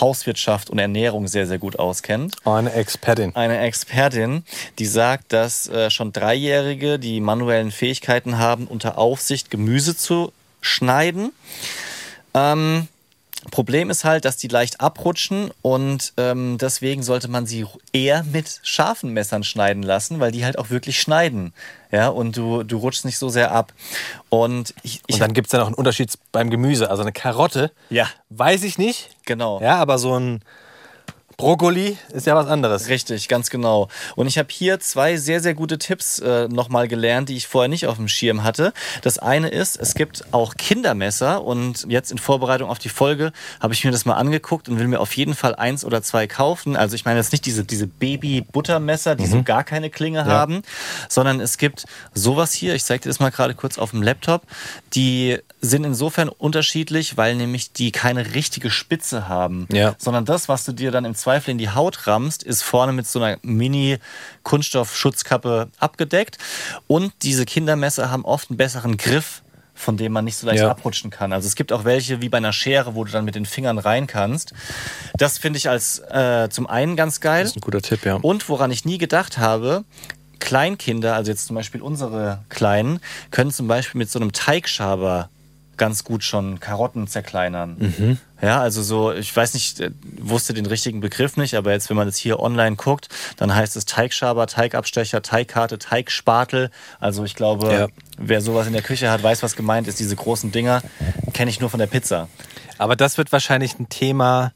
Hauswirtschaft und Ernährung sehr, sehr gut auskennt eine Expertin. eine Expertin, die sagt, dass äh, schon Dreijährige die manuellen Fähigkeiten haben, unter Aufsicht Gemüse zu schneiden. Ähm, Problem ist halt, dass die leicht abrutschen und ähm, deswegen sollte man sie eher mit scharfen Messern schneiden lassen, weil die halt auch wirklich schneiden. Ja, und du, du rutschst nicht so sehr ab. Und ich, ich Und dann gibt es ja noch einen Unterschied beim Gemüse. Also eine Karotte, Ja. weiß ich nicht. genau. Ja, aber so ein Brokkoli ist ja was anderes. Richtig, ganz genau. Und ich habe hier zwei sehr, sehr gute Tipps äh, nochmal gelernt, die ich vorher nicht auf dem Schirm hatte. Das eine ist, es gibt auch Kindermesser und jetzt in Vorbereitung auf die Folge habe ich mir das mal angeguckt und will mir auf jeden Fall eins oder zwei kaufen. Also ich meine jetzt nicht diese, diese Baby-Buttermesser, die so gar keine Klinge haben, sondern es gibt sowas hier, ich zeige dir das mal gerade kurz auf dem Laptop, die sind insofern unterschiedlich, weil nämlich die keine richtige Spitze haben, Ja. sondern das, was du dir dann im Zweifel in die Haut rammst, ist vorne mit so einer Mini-Kunststoff-Schutzkappe abgedeckt. Und diese Kindermesser haben oft einen besseren Griff, von dem man nicht so leicht Ja. abrutschen kann. Also es gibt auch welche wie bei einer Schere, wo du dann mit den Fingern rein kannst. Das finde ich als äh, zum einen ganz geil. Das ist ein guter Tipp, ja. Und woran ich nie gedacht habe, Kleinkinder, also jetzt zum Beispiel unsere Kleinen, können zum Beispiel mit so einem Teigschaber ganz gut schon Karotten zerkleinern. Ja, also so, ich weiß nicht, äh, wusste den richtigen Begriff nicht, aber jetzt, wenn man das hier online guckt, dann heißt es Teigschaber, Teigabstecher, Teigkarte, Teigspatel. Also ich glaube, Ja. wer sowas in der Küche hat, weiß, was gemeint ist. Diese großen Dinger kenne ich nur von der Pizza. Aber das wird wahrscheinlich ein Thema,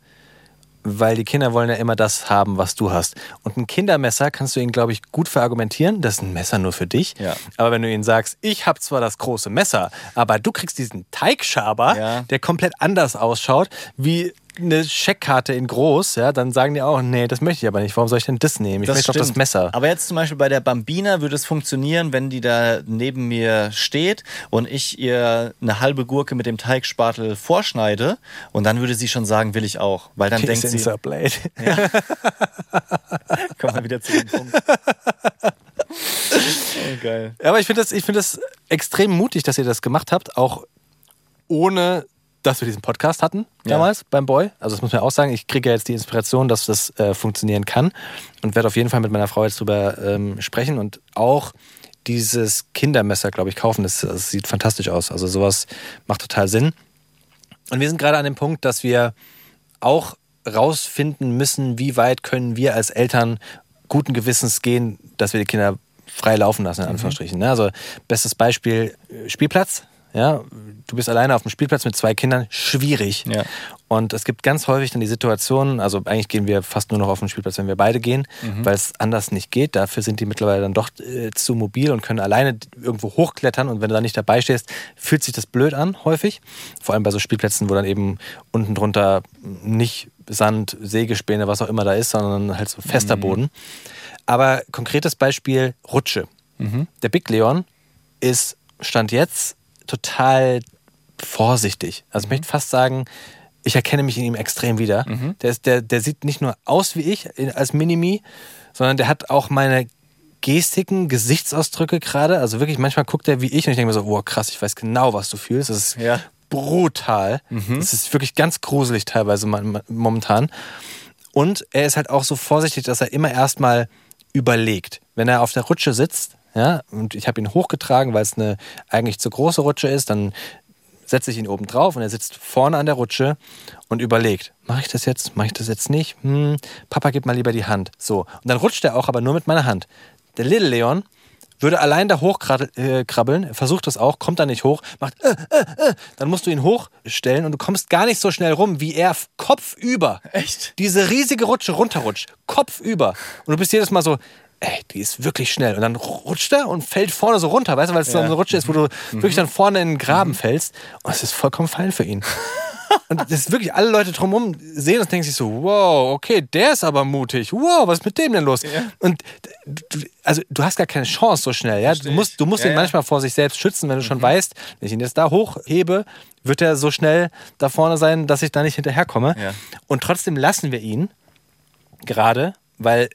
weil die Kinder wollen ja immer das haben, was du hast. Und ein Kindermesser kannst du ihnen, glaube ich, gut verargumentieren. Das ist ein Messer nur für dich. Ja. Aber wenn du ihnen sagst, ich habe zwar das große Messer, aber du kriegst diesen Teigschaber, Ja. der komplett anders ausschaut, wie eine Scheckkarte in groß, ja, dann sagen die auch, nee, das möchte ich aber nicht. Warum soll ich denn das nehmen? Ich möchte doch das stimmt. Messer. Aber jetzt zum Beispiel bei der Bambina würde es funktionieren, wenn die da neben mir steht und ich ihr eine halbe Gurke mit dem Teigspatel vorschneide und dann würde sie schon sagen, will ich auch. Weil dann denkt sie, Blade. komm mal wieder zu dem Punkt. oh, geil. Ja, aber ich finde das, ich finde das extrem mutig, dass ihr das gemacht habt, auch ohne, dass wir diesen Podcast hatten Ja. damals beim Boy. Also das muss man auch sagen. Ich kriege ja jetzt die Inspiration, dass das äh, funktionieren kann und werde auf jeden Fall mit meiner Frau jetzt drüber ähm, sprechen und auch dieses Kindermesser, glaube ich, kaufen. Das, das sieht fantastisch aus. Also sowas macht total Sinn. Und wir sind gerade an dem Punkt, dass wir auch rausfinden müssen, wie weit können wir als Eltern guten Gewissens gehen, dass wir die Kinder frei laufen lassen, in Anführungsstrichen. Ne? Also bestes Beispiel, äh, Spielplatz. Ja, du bist alleine auf dem Spielplatz mit zwei Kindern, schwierig. Ja. Und es gibt ganz häufig dann die Situation, also eigentlich gehen wir fast nur noch auf den Spielplatz, wenn wir beide gehen, weil es anders nicht geht. Dafür sind die mittlerweile dann doch äh, zu mobil und können alleine irgendwo hochklettern. Und wenn du da nicht dabei stehst, fühlt sich das blöd an, häufig. Vor allem bei so Spielplätzen, wo dann eben unten drunter nicht Sand, Sägespäne, was auch immer da ist, sondern halt so fester Boden. Aber konkretes Beispiel, Rutsche. Der Big Leon ist, stand jetzt, total vorsichtig. Also ich möchte fast sagen, ich erkenne mich in ihm extrem wieder. Der, ist, der, der sieht nicht nur aus wie ich als Minimi, sondern der hat auch meine Gestiken, Gesichtsausdrücke gerade. Also wirklich, manchmal guckt er wie ich und ich denke mir so, wow, krass, ich weiß genau, was du fühlst. Das ist Ja. brutal. Das ist wirklich ganz gruselig teilweise momentan. Und er ist halt auch so vorsichtig, dass er immer erstmal überlegt. Wenn er auf der Rutsche sitzt, ja, und ich habe ihn hochgetragen, weil es eine eigentlich zu große Rutsche ist, dann setze ich ihn oben drauf und er sitzt vorne an der Rutsche und überlegt, mache ich das jetzt, mache ich das jetzt nicht? Hm, Papa, gib mal lieber die Hand. So. Und dann rutscht er auch, aber nur mit meiner Hand. Der Little Leon würde allein da hochkrabbeln, äh, versucht das auch, kommt da nicht hoch, macht äh, äh, äh, dann musst du ihn hochstellen und du kommst gar nicht so schnell rum, wie er kopfüber Echt? diese riesige Rutsche runterrutscht, kopfüber. Und du bist jedes Mal so, ey, die ist wirklich schnell. Und dann rutscht er und fällt vorne so runter, weißt du, weil es so eine Rutsche ist, wo du wirklich dann vorne in den Graben fällst. Und es ist vollkommen fein für ihn. Und das ist wirklich, alle Leute drumherum sehen und denken sich so, wow, okay, der ist aber mutig. Wow, was ist mit dem denn los? Und du, also du hast gar keine Chance so schnell. Ja? Du musst, du musst Ja, ihn ja. manchmal vor sich selbst schützen, wenn du schon weißt, wenn ich ihn jetzt da hochhebe, wird er so schnell da vorne sein, dass ich da nicht hinterherkomme. Ja. Und trotzdem lassen wir ihn gerade, weil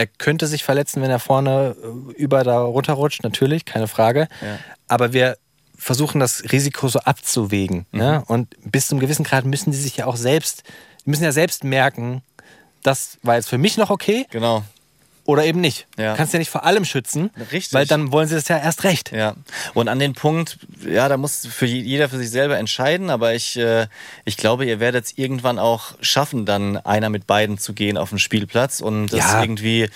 er könnte sich verletzen, wenn er vorne äh, über da runterrutscht, natürlich, keine Frage. Ja. Aber wir versuchen das Risiko so abzuwägen. Mhm. Ja? Und bis zum gewissen Grad müssen die sich ja auch selbst, die müssen ja selbst merken, das war jetzt für mich noch okay Genau. Oder eben nicht. Ja. Du kannst ja nicht vor allem schützen, Richtig. weil dann wollen sie das ja erst recht. Ja, und an den Punkt, ja, da muss für je- jeder für sich selber entscheiden, aber ich, äh, ich glaube, ihr werdet es irgendwann auch schaffen, dann einer mit beiden zu gehen auf den Spielplatz und das Ja. irgendwie,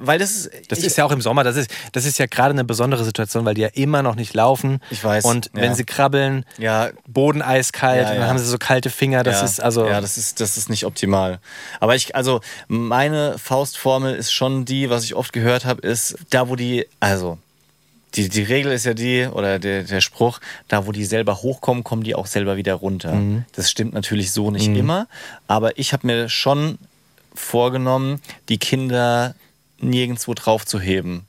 weil das ist, Das ist ja auch im Sommer, das ist, das ist ja gerade eine besondere Situation, weil die ja immer noch nicht laufen. Ich weiß, Und wenn ja. sie krabbeln, ja, Boden eiskalt, Ja, dann ja. haben sie so kalte Finger. Das ja, ist also. ja, das ist, das ist nicht optimal. Aber ich, also meine Faustformel ist schon die, was ich oft gehört habe, ist da, wo die, also die, die Regel ist ja die, oder der, der Spruch, da wo die selber hochkommen, kommen die auch selber wieder runter. Mhm. Das stimmt natürlich so nicht immer, aber ich habe mir schon vorgenommen, die Kinder nirgendwo drauf zu heben.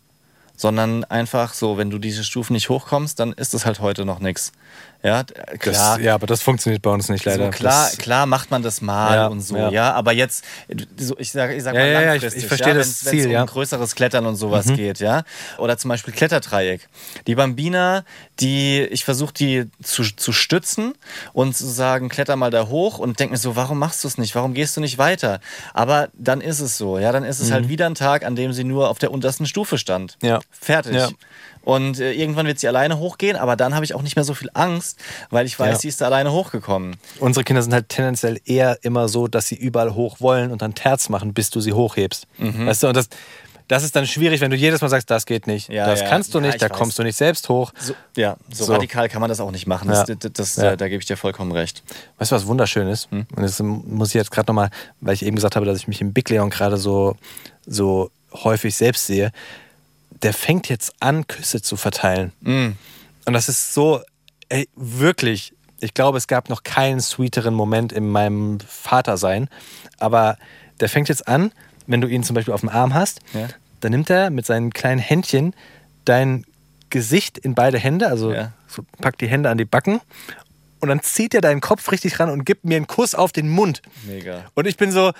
Sondern einfach so, wenn du diese Stufen nicht hochkommst, dann ist das halt heute noch nichts. Ja, d- das, klar. ja, aber das funktioniert bei uns nicht leider. So, klar, Das, klar macht man das mal Ja, und so, ja. ja. aber jetzt, so, ich sage ich sag mal ja, ja, ich- langfristig, ich verstehe ja, das Ziel, wenn's um ja. Mhm. größeres Klettern und sowas geht, ja. Oder zum Beispiel Kletterdreieck. Die Bambina, die, ich versuche die zu, zu stützen und zu sagen, kletter mal da hoch und denke mir so, warum machst du es nicht? Warum gehst du nicht weiter? Aber dann ist es so, ja, dann ist es halt wieder ein Tag, an dem sie nur auf der untersten Stufe stand. Mhm. Ja. Fertig. Und äh, irgendwann wird sie alleine hochgehen, aber dann habe ich auch nicht mehr so viel Angst, weil ich weiß, Ja. sie ist da alleine hochgekommen. unsere Kinder sind halt tendenziell eher immer so, dass sie überall hoch wollen und dann Terz machen, bis du sie hochhebst. Mhm. Weißt du, und das, das ist dann schwierig, wenn du jedes Mal sagst, das geht nicht, Ja, das ja. kannst du nicht, ich da weiß. kommst du nicht selbst hoch. So, ja, so, So. radikal kann man das auch nicht machen. Das, das, das. Da, da gebe ich dir vollkommen recht. Weißt du, was wunderschön ist? Hm? Und das muss ich jetzt gerade nochmal, weil ich eben gesagt habe, dass ich mich im Big Leon gerade so, so häufig selbst sehe. Der fängt jetzt an, Küsse zu verteilen. Hm. Und das ist so, ey, wirklich. Ich glaube, es gab noch keinen sweeteren Moment in meinem Vatersein. Aber der fängt jetzt an, wenn du ihn zum Beispiel auf dem Arm hast, Ja. dann nimmt er mit seinen kleinen Händchen dein Gesicht in beide Hände, also Ja. so packt die Hände an die Backen und dann zieht er deinen Kopf richtig ran und gibt mir einen Kuss auf den Mund. Mega. Und ich bin so,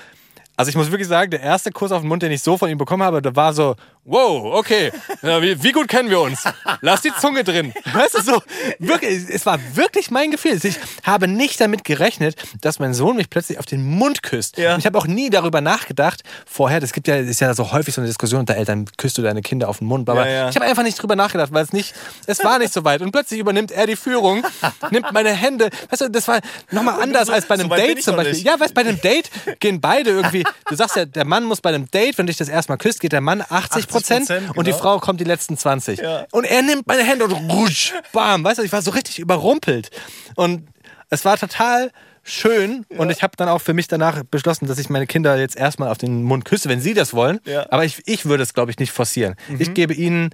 also ich muss wirklich sagen, der erste Kuss auf den Mund, den ich so von ihm bekommen habe, da war so, wow, okay, ja, wie, wie gut kennen wir uns? Lass die Zunge drin. Weißt du, so, wirklich, es war wirklich mein Gefühl. Ich habe nicht damit gerechnet, dass mein Sohn mich plötzlich auf den Mund küsst. Ja. Ich habe auch nie darüber nachgedacht, vorher, das gibt ja, ist ja so häufig so eine Diskussion unter Eltern, küsst du deine Kinder auf den Mund, aber Ja, ich habe einfach nicht drüber nachgedacht, weil es nicht, es war nicht so weit. Und plötzlich übernimmt er die Führung, nimmt meine Hände, weißt du, das war nochmal anders als bei einem so Date zum Beispiel. Ja, weißt du, bei einem Date gehen beide irgendwie, du sagst ja, der Mann muss bei einem Date, wenn dich das erstmal küsst, geht der Mann 80 Prozent 80%, und die genau. Frau kommt die letzten 20. Ja. Und er nimmt meine Hände und rutsch, bam, weißt du, ich war so richtig überrumpelt. Und es war total schön und ich habe dann auch für mich danach beschlossen, dass ich meine Kinder jetzt erstmal auf den Mund küsse, wenn sie das wollen. Ja. Aber ich, ich würde es, glaube ich, nicht forcieren. Ich gebe ihnen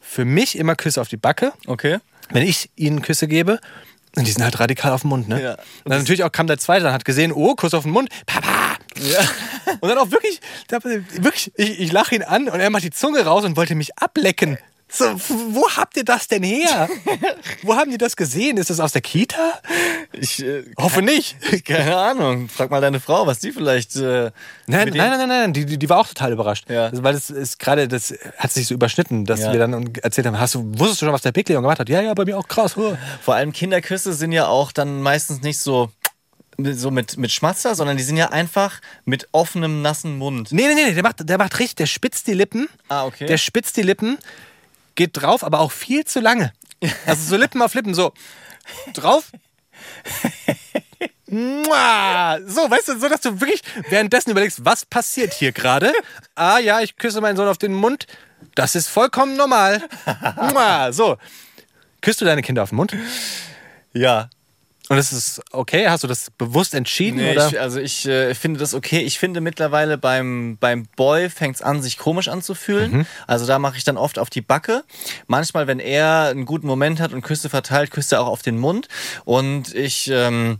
für mich immer Küsse auf die Backe Okay. wenn ich ihnen Küsse gebe, und die sind halt radikal auf den Mund, ne? Ja. Und dann natürlich auch kam der Zweite, dann hat gesehen, oh, Kuss auf den Mund, Papa! Und dann auch wirklich, wirklich, ich, ich lache ihn an und er macht die Zunge raus und wollte mich ablecken. So, wo habt ihr das denn her? wo haben die das gesehen? Ist das aus der Kita? Ich äh, Hoffe nicht. keine Ahnung. Frag mal deine Frau, was die vielleicht. Äh, Nein, nein, nein, nein, nein, die, die war auch total überrascht. Ja. Also, weil das ist gerade, das hat sich so überschnitten, dass Ja. wir dann erzählt haben, hast du, wusstest du schon, was der Big Leon gemacht hat? Ja, ja, bei mir auch krass. huh. Vor allem Kinderküsse sind ja auch dann meistens nicht so. So mit, mit Schmatzer, sondern die sind ja einfach mit offenem, nassen Mund. Nee, nee, nee, der macht, der macht richtig, der spitzt die Lippen. Ah, okay. Der spitzt die Lippen, geht drauf, aber auch viel zu lange. Also so Lippen auf Lippen, so drauf. Mua. So, weißt du, so dass du wirklich währenddessen überlegst, was passiert hier gerade? Ah ja, ich küsse meinen Sohn auf den Mund. Das ist vollkommen normal. Mua. So. Küsst du deine Kinder auf den Mund? Ja. Und es ist okay? Hast du das bewusst entschieden? Nee, oder? ich, also ich äh, finde das okay. Ich finde mittlerweile beim, beim Boy fängt es an, sich komisch anzufühlen. Mhm. Also da mache ich dann oft auf die Backe. Manchmal, wenn er einen guten Moment hat und Küsse verteilt, küsst er auch auf den Mund. Und ich ähm,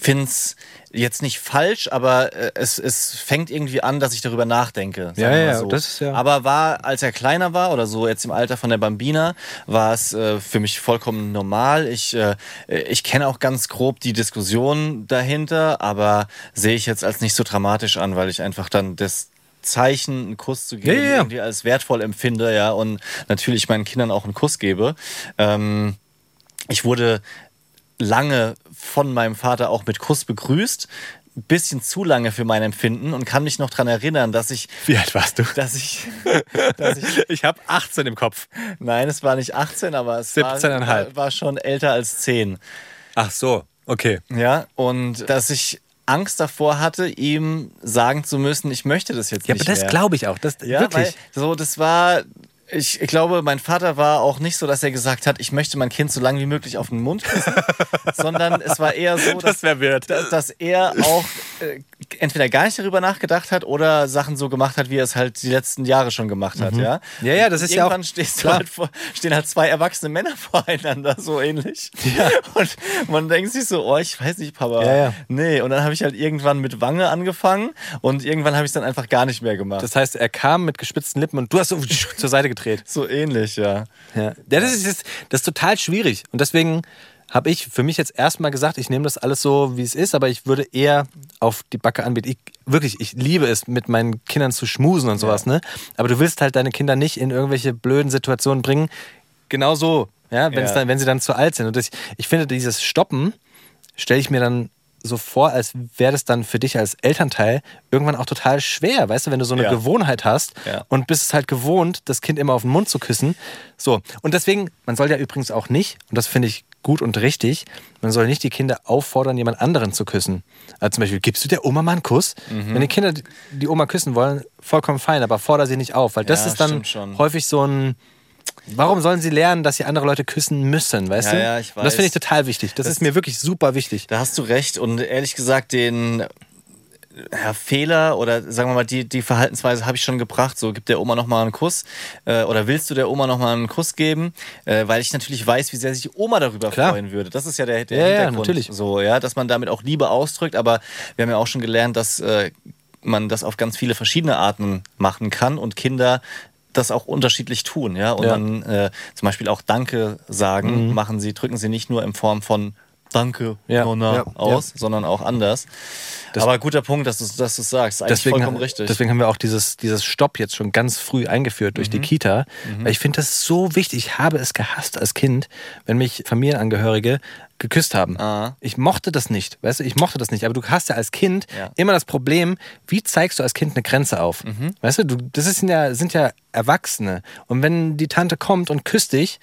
finde es jetzt nicht falsch, aber äh, es, es fängt irgendwie an, dass ich darüber nachdenke. sagen Ja, wir ja, so. das ist ja- Aber war, als er kleiner war oder so jetzt im Alter von der Bambina, war es äh, für mich vollkommen normal. Ich, äh, ich kenne auch ganz grob die Diskussion dahinter, aber sehe ich jetzt als nicht so dramatisch an, weil ich einfach dann das Zeichen, einen Kuss zu geben, ja, ja. irgendwie als wertvoll empfinde, ja, und natürlich meinen Kindern auch einen Kuss gebe. Ähm, ich wurde lange von meinem Vater auch mit Kuss begrüßt. Ein bisschen zu lange für mein Empfinden und kann mich noch daran erinnern, dass ich, Wie alt warst du? dass ich, dass ich Ich habe 18 im Kopf. Nein, es war nicht 18, aber es war, 17,5. war, schon älter als 10. Ach so, okay. Ja, und dass ich Angst davor hatte, ihm sagen zu müssen, ich möchte das jetzt Ja, nicht aber das glaube ich auch. Das, ja, wirklich. Weil, so, das war. Ich, glaube, mein Vater war auch nicht so, dass er gesagt hat, ich möchte mein Kind so lange wie möglich auf den Mund küssen, sondern es war eher so, dass, dass, dass er auch äh, entweder gar nicht darüber nachgedacht hat oder Sachen so gemacht hat, wie er es halt die letzten Jahre schon gemacht hat. Ja, Mhm. Ja, ja, das ist ja auch- Irgendwann stehst halt vor, stehen halt zwei erwachsene Männer voreinander, so ähnlich. Und man denkt sich so, oh, ich weiß nicht, Papa. Ja, ja. Nee, und dann habe ich halt irgendwann mit Wange angefangen und irgendwann habe ich es dann einfach gar nicht mehr gemacht. Das heißt, er kam mit gespitzten Lippen und du hast so zur Seite gedreht. so ähnlich, ja. Ja, ja das, ist, das, das ist total schwierig. Und deswegen habe ich für mich jetzt erstmal gesagt, ich nehme das alles so, wie es ist, aber ich würde eher auf die Backe anbieten. Ich, wirklich, ich liebe es, mit meinen Kindern zu schmusen und sowas, ne? Aber du willst halt deine Kinder nicht in irgendwelche blöden Situationen bringen. Genau so, ja, wenn, Ja. dann, wenn sie dann zu alt sind. Und das, ich finde, dieses Stoppen stelle ich mir dann so vor, als wäre das dann für dich als Elternteil irgendwann auch total schwer, weißt du, wenn du so eine Ja. Gewohnheit hast Ja. und bist es halt gewohnt, das Kind immer auf den Mund zu küssen. So. Und deswegen, man soll ja übrigens auch nicht, und das finde ich gut und richtig, man soll nicht die Kinder auffordern, jemand anderen zu küssen. Also zum Beispiel, gibst du der Oma mal einen Kuss? Mhm. Wenn die Kinder die Oma küssen wollen, vollkommen fein, aber forder sie nicht auf, weil das Ja, ist dann häufig so ein. Warum sollen sie lernen, dass sie andere Leute küssen müssen, weißt Ja, du? ja, ich Und Das finde ich weiß. total wichtig. Das, Das- ist mir wirklich super wichtig. Da hast du recht. Und ehrlich gesagt, den ja, Fehler oder sagen wir mal, die, die Verhaltensweise habe ich schon gebracht. So, gib der Oma nochmal einen Kuss. Äh, oder willst du der Oma nochmal einen Kuss geben? Äh, weil ich natürlich weiß, wie sehr sich die Oma darüber Klar. freuen würde. Das ist ja der, der Ja, ja, Hintergrund. natürlich. So, ja, dass man damit auch Liebe ausdrückt. Aber wir haben ja auch schon gelernt, dass äh, man das auf ganz viele verschiedene Arten machen kann und Kinder das auch unterschiedlich tun, ja. Und Ja. dann äh, zum Beispiel auch Danke sagen, machen sie, drücken sie nicht nur in Form von Danke, Ja, Nonna ja, aus, sondern auch anders. Aber guter Punkt, dass du dass du's sagst. Eigentlich deswegen, vollkommen richtig. deswegen haben wir auch dieses, dieses Stopp jetzt schon ganz früh eingeführt durch die Mhm. Kita. Weil ich finde das so wichtig. Ich habe es gehasst als Kind, wenn mich Familienangehörige geküsst haben. Ah. Ich mochte das nicht. Weißt du, ich mochte das nicht. Aber du hast ja als Kind Ja. immer das Problem, wie zeigst du als Kind eine Grenze auf? Mhm. Weißt du, du, das ist ja, sind ja Erwachsene. Und wenn die Tante kommt und küsst dich,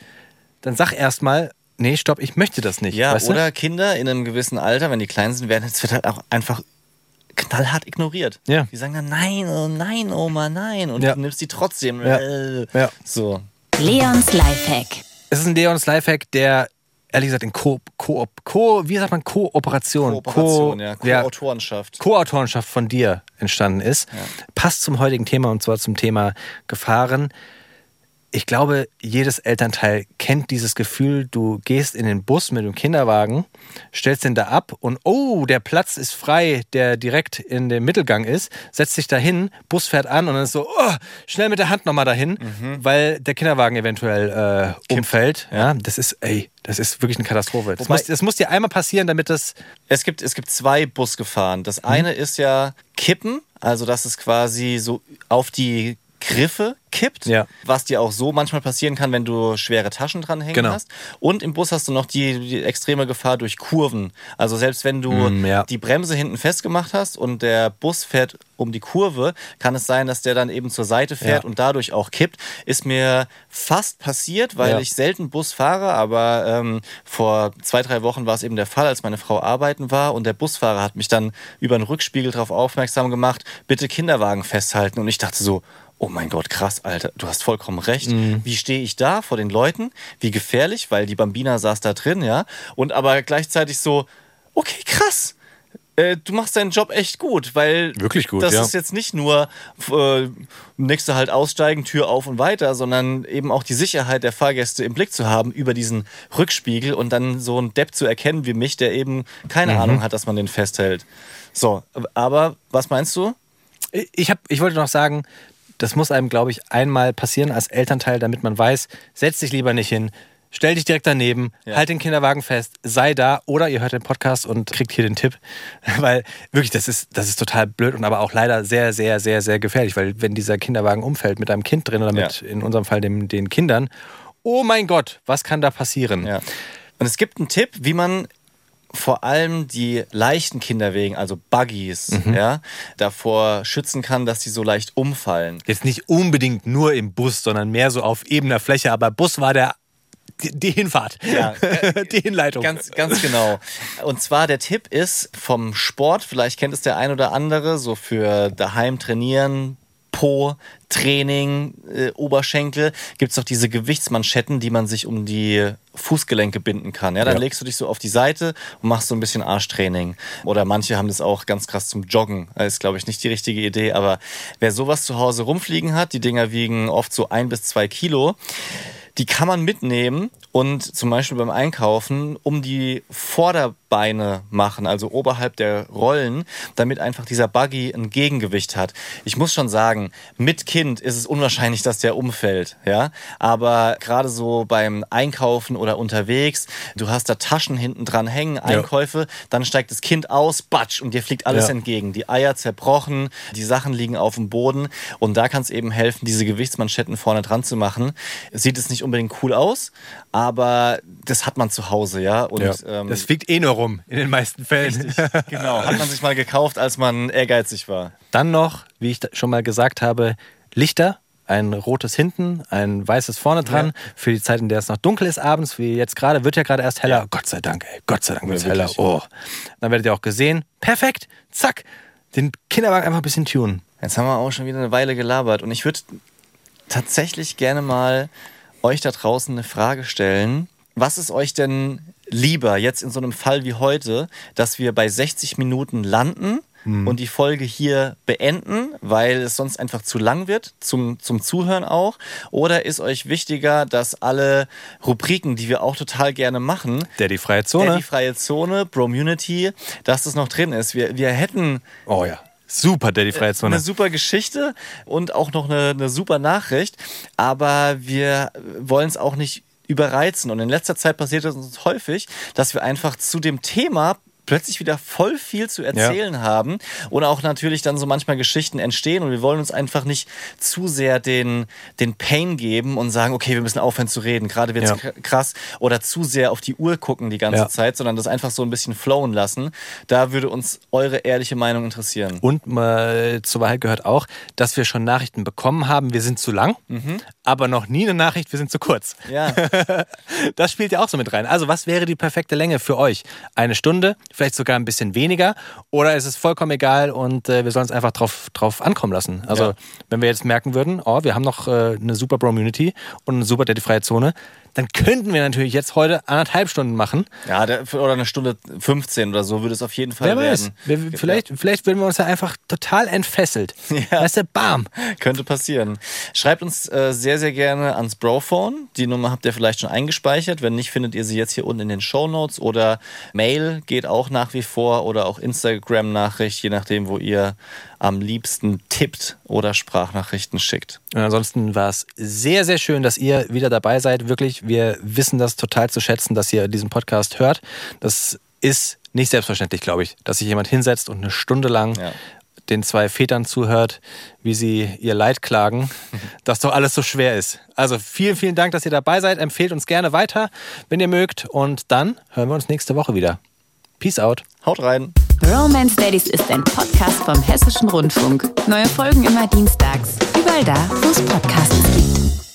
dann sag erstmal, nee, stopp, ich möchte das nicht. Ja, weißt du? oder Kinder in einem gewissen Alter, wenn die klein sind, werden, es wird halt auch einfach knallhart ignoriert. Ja. Die sagen dann, nein, oh nein, Oma, nein. Und Ja. du nimmst die trotzdem. Ja. Äh, Ja. So. Leons Lifehack. Es ist ein Leons Lifehack, der ehrlich gesagt in Ko, Ko, Ko wie sagt man, Kooperation, Kooperation, Ko, ja. ja, Co-Autorenschaft. Co-Autorenschaft von dir entstanden ist. Passt zum heutigen Thema und zwar zum Thema Gefahren. Ich glaube, jedes Elternteil kennt dieses Gefühl, du gehst in den Bus mit dem Kinderwagen, stellst den da ab und oh, der Platz ist frei, der direkt in dem Mittelgang ist, setzt dich dahin, Bus fährt an und dann ist so, oh, schnell mit der Hand nochmal dahin, weil der Kinderwagen eventuell äh, umfällt. Ja, das ist, ey, das ist wirklich eine Katastrophe. Das muss, das muss dir einmal passieren, damit das Es gibt, es gibt zwei Busgefahren. Das eine ist ja Kippen, also dass es quasi so auf die Griffe kippt, Ja. was dir auch so manchmal passieren kann, wenn du schwere Taschen dranhängen Genau. hast. Und im Bus hast du noch die, die extreme Gefahr durch Kurven. Also selbst wenn du Mm, ja. die Bremse hinten festgemacht hast und der Bus fährt um die Kurve, kann es sein, dass der dann eben zur Seite fährt Ja. und dadurch auch kippt. Ist mir fast passiert, weil ich selten Bus fahre, aber ähm, vor zwei, drei Wochen war es eben der Fall, als meine Frau arbeiten war und der Busfahrer hat mich dann über den Rückspiegel darauf aufmerksam gemacht, bitte Kinderwagen festhalten. Und ich dachte so, oh mein Gott, krass, Alter, du hast vollkommen recht. Wie stehe ich da vor den Leuten? Wie gefährlich, weil die Bambina saß da drin, ja. Und aber gleichzeitig so, okay, krass. Äh, Du machst deinen Job echt gut, weil Wirklich gut, das ja. ist jetzt nicht nur äh, nächste halt aussteigen, Tür auf und weiter, sondern eben auch die Sicherheit der Fahrgäste im Blick zu haben über diesen Rückspiegel und dann so einen Depp zu erkennen wie mich, der eben keine Mhm. Ahnung hat, dass man den festhält. So, aber was meinst du? ich, hab, ich wollte noch sagen, das muss einem, glaube ich, einmal passieren als Elternteil, damit man weiß, setz dich lieber nicht hin, stell dich direkt daneben, Ja. halt den Kinderwagen fest, sei da oder ihr hört den Podcast und kriegt hier den Tipp. Weil wirklich, das ist, das ist total blöd und aber auch leider sehr, sehr, sehr, sehr gefährlich, weil wenn dieser Kinderwagen umfällt mit einem Kind drin oder mit, Ja. in unserem Fall dem, den Kindern, oh mein Gott, was kann da passieren? Ja. Und es gibt einen Tipp, wie man vor allem die leichten Kinderwegen, also Buggies, Mhm. ja, davor schützen kann, dass die so leicht umfallen. Jetzt nicht unbedingt nur im Bus, sondern mehr so auf ebener Fläche, aber Bus war der die, die Hinfahrt, Ja. die Hinleitung. Ganz, ganz genau. Und zwar der Tipp ist vom Sport, vielleicht kennt es der ein oder andere, so für daheim trainieren, Po, Training, äh, Oberschenkel, gibt es doch diese Gewichtsmanschetten, die man sich um die Fußgelenke binden kann. Ja, dann Ja. legst du dich so auf die Seite und machst so ein bisschen Arschtraining. Oder manche haben das auch ganz krass zum Joggen. Das ist, glaube ich, nicht die richtige Idee. Aber wer sowas zu Hause rumfliegen hat, die Dinger wiegen oft so ein bis zwei Kilo, die kann man mitnehmen und zum Beispiel beim Einkaufen um die Vorderbeine machen, also oberhalb der Rollen, damit einfach dieser Buggy ein Gegengewicht hat. Ich muss schon sagen, mit Kind ist es unwahrscheinlich, dass der umfällt, ja. Aber gerade so beim Einkaufen oder unterwegs, du hast da Taschen hinten dran hängen, Einkäufe, dann steigt das Kind aus, batsch, und dir fliegt alles Ja. entgegen. Die Eier zerbrochen, die Sachen liegen auf dem Boden und da kann es eben helfen, diese Gewichtsmanschetten vorne dran zu machen. Sieht es nicht unbedingt cool aus, aber das hat man zu Hause, ja. Und Ja. ähm, das fliegt eh nur rum, in den meisten Fällen. genau, hat man sich mal gekauft, als man ehrgeizig war. Dann noch, wie ich schon mal gesagt habe, Lichter. Ein rotes hinten, ein weißes vorne dran. Ja. Für die Zeit, in der es noch dunkel ist abends, wie jetzt gerade, wird ja gerade erst heller. Gott sei Dank, ey. Gott sei Dank wird es Ja, heller. Oh. Dann werdet ihr auch gesehen. Perfekt. Zack. Den Kinderwagen einfach ein bisschen tunen. Jetzt haben wir auch schon wieder eine Weile gelabert und ich würde tatsächlich gerne mal euch da draußen eine Frage stellen. Was ist euch denn lieber jetzt in so einem Fall wie heute, dass wir bei 60 Minuten landen und die Folge hier beenden, weil es sonst einfach zu lang wird, zum, zum Zuhören auch? Oder ist euch wichtiger, dass alle Rubriken, die wir auch total gerne machen, Der die freie Zone. der die freie Zone, Bromunity, dass das noch drin ist? Wir, wir hätten oh ja. Super, der die freie Zone. eine super Geschichte und auch noch eine, eine super Nachricht, aber wir wollen es auch nicht überreizen. Und in letzter Zeit passiert es uns häufig, dass wir einfach zu dem Thema plötzlich wieder voll viel zu erzählen ja. haben und auch natürlich dann so manchmal Geschichten entstehen und wir wollen uns einfach nicht zu sehr den, den Pain geben und sagen, okay, wir müssen aufhören zu reden, gerade wird es ja. krass oder zu sehr auf die Uhr gucken die ganze ja. Zeit, sondern das einfach so ein bisschen flowen lassen. Da würde uns eure ehrliche Meinung interessieren. Und mal zur Wahrheit gehört auch, dass wir schon Nachrichten bekommen haben, wir sind zu lang, mhm. aber noch nie eine Nachricht, wir sind zu kurz. Ja. das spielt ja auch so mit rein. Also was wäre die perfekte Länge für euch? Eine Stunde, vielleicht sogar ein bisschen weniger oder ist es vollkommen egal und äh, wir sollen es einfach drauf, drauf ankommen lassen. Also ja. wenn wir jetzt merken würden, oh, wir haben noch äh, eine super Community und eine super Daddy-freie Zone, dann könnten wir natürlich jetzt heute anderthalb Stunden machen. Ja, oder eine Stunde 15 oder so würde es auf jeden Fall Wer weiß. werden. Vielleicht, ja. vielleicht würden wir uns ja einfach total entfesselt. Ja. Weißt du, bam. Könnte passieren. Schreibt uns äh, sehr, sehr gerne ans Brophone. Die Nummer habt ihr vielleicht schon eingespeichert. Wenn nicht, findet ihr sie jetzt hier unten in den Show Notes oder Mail geht auch nach wie vor oder auch Instagram-Nachricht, je nachdem, wo ihr am liebsten tippt oder Sprachnachrichten schickt. Und ansonsten war es sehr, sehr schön, dass ihr wieder dabei seid. Wirklich, wir wissen das total zu schätzen, dass ihr diesen Podcast hört. Das ist nicht selbstverständlich, glaube ich, dass sich jemand hinsetzt und eine Stunde lang ja. den zwei Vätern zuhört, wie sie ihr Leid klagen, dass doch alles so schwer ist. Also vielen, vielen Dank, dass ihr dabei seid. Empfehlt uns gerne weiter, wenn ihr mögt. Und dann hören wir uns nächste Woche wieder. Peace out. Haut rein. Romance Daddies ist ein Podcast vom Hessischen Rundfunk. Neue Folgen immer dienstags. Überall da, wo es Podcasts gibt.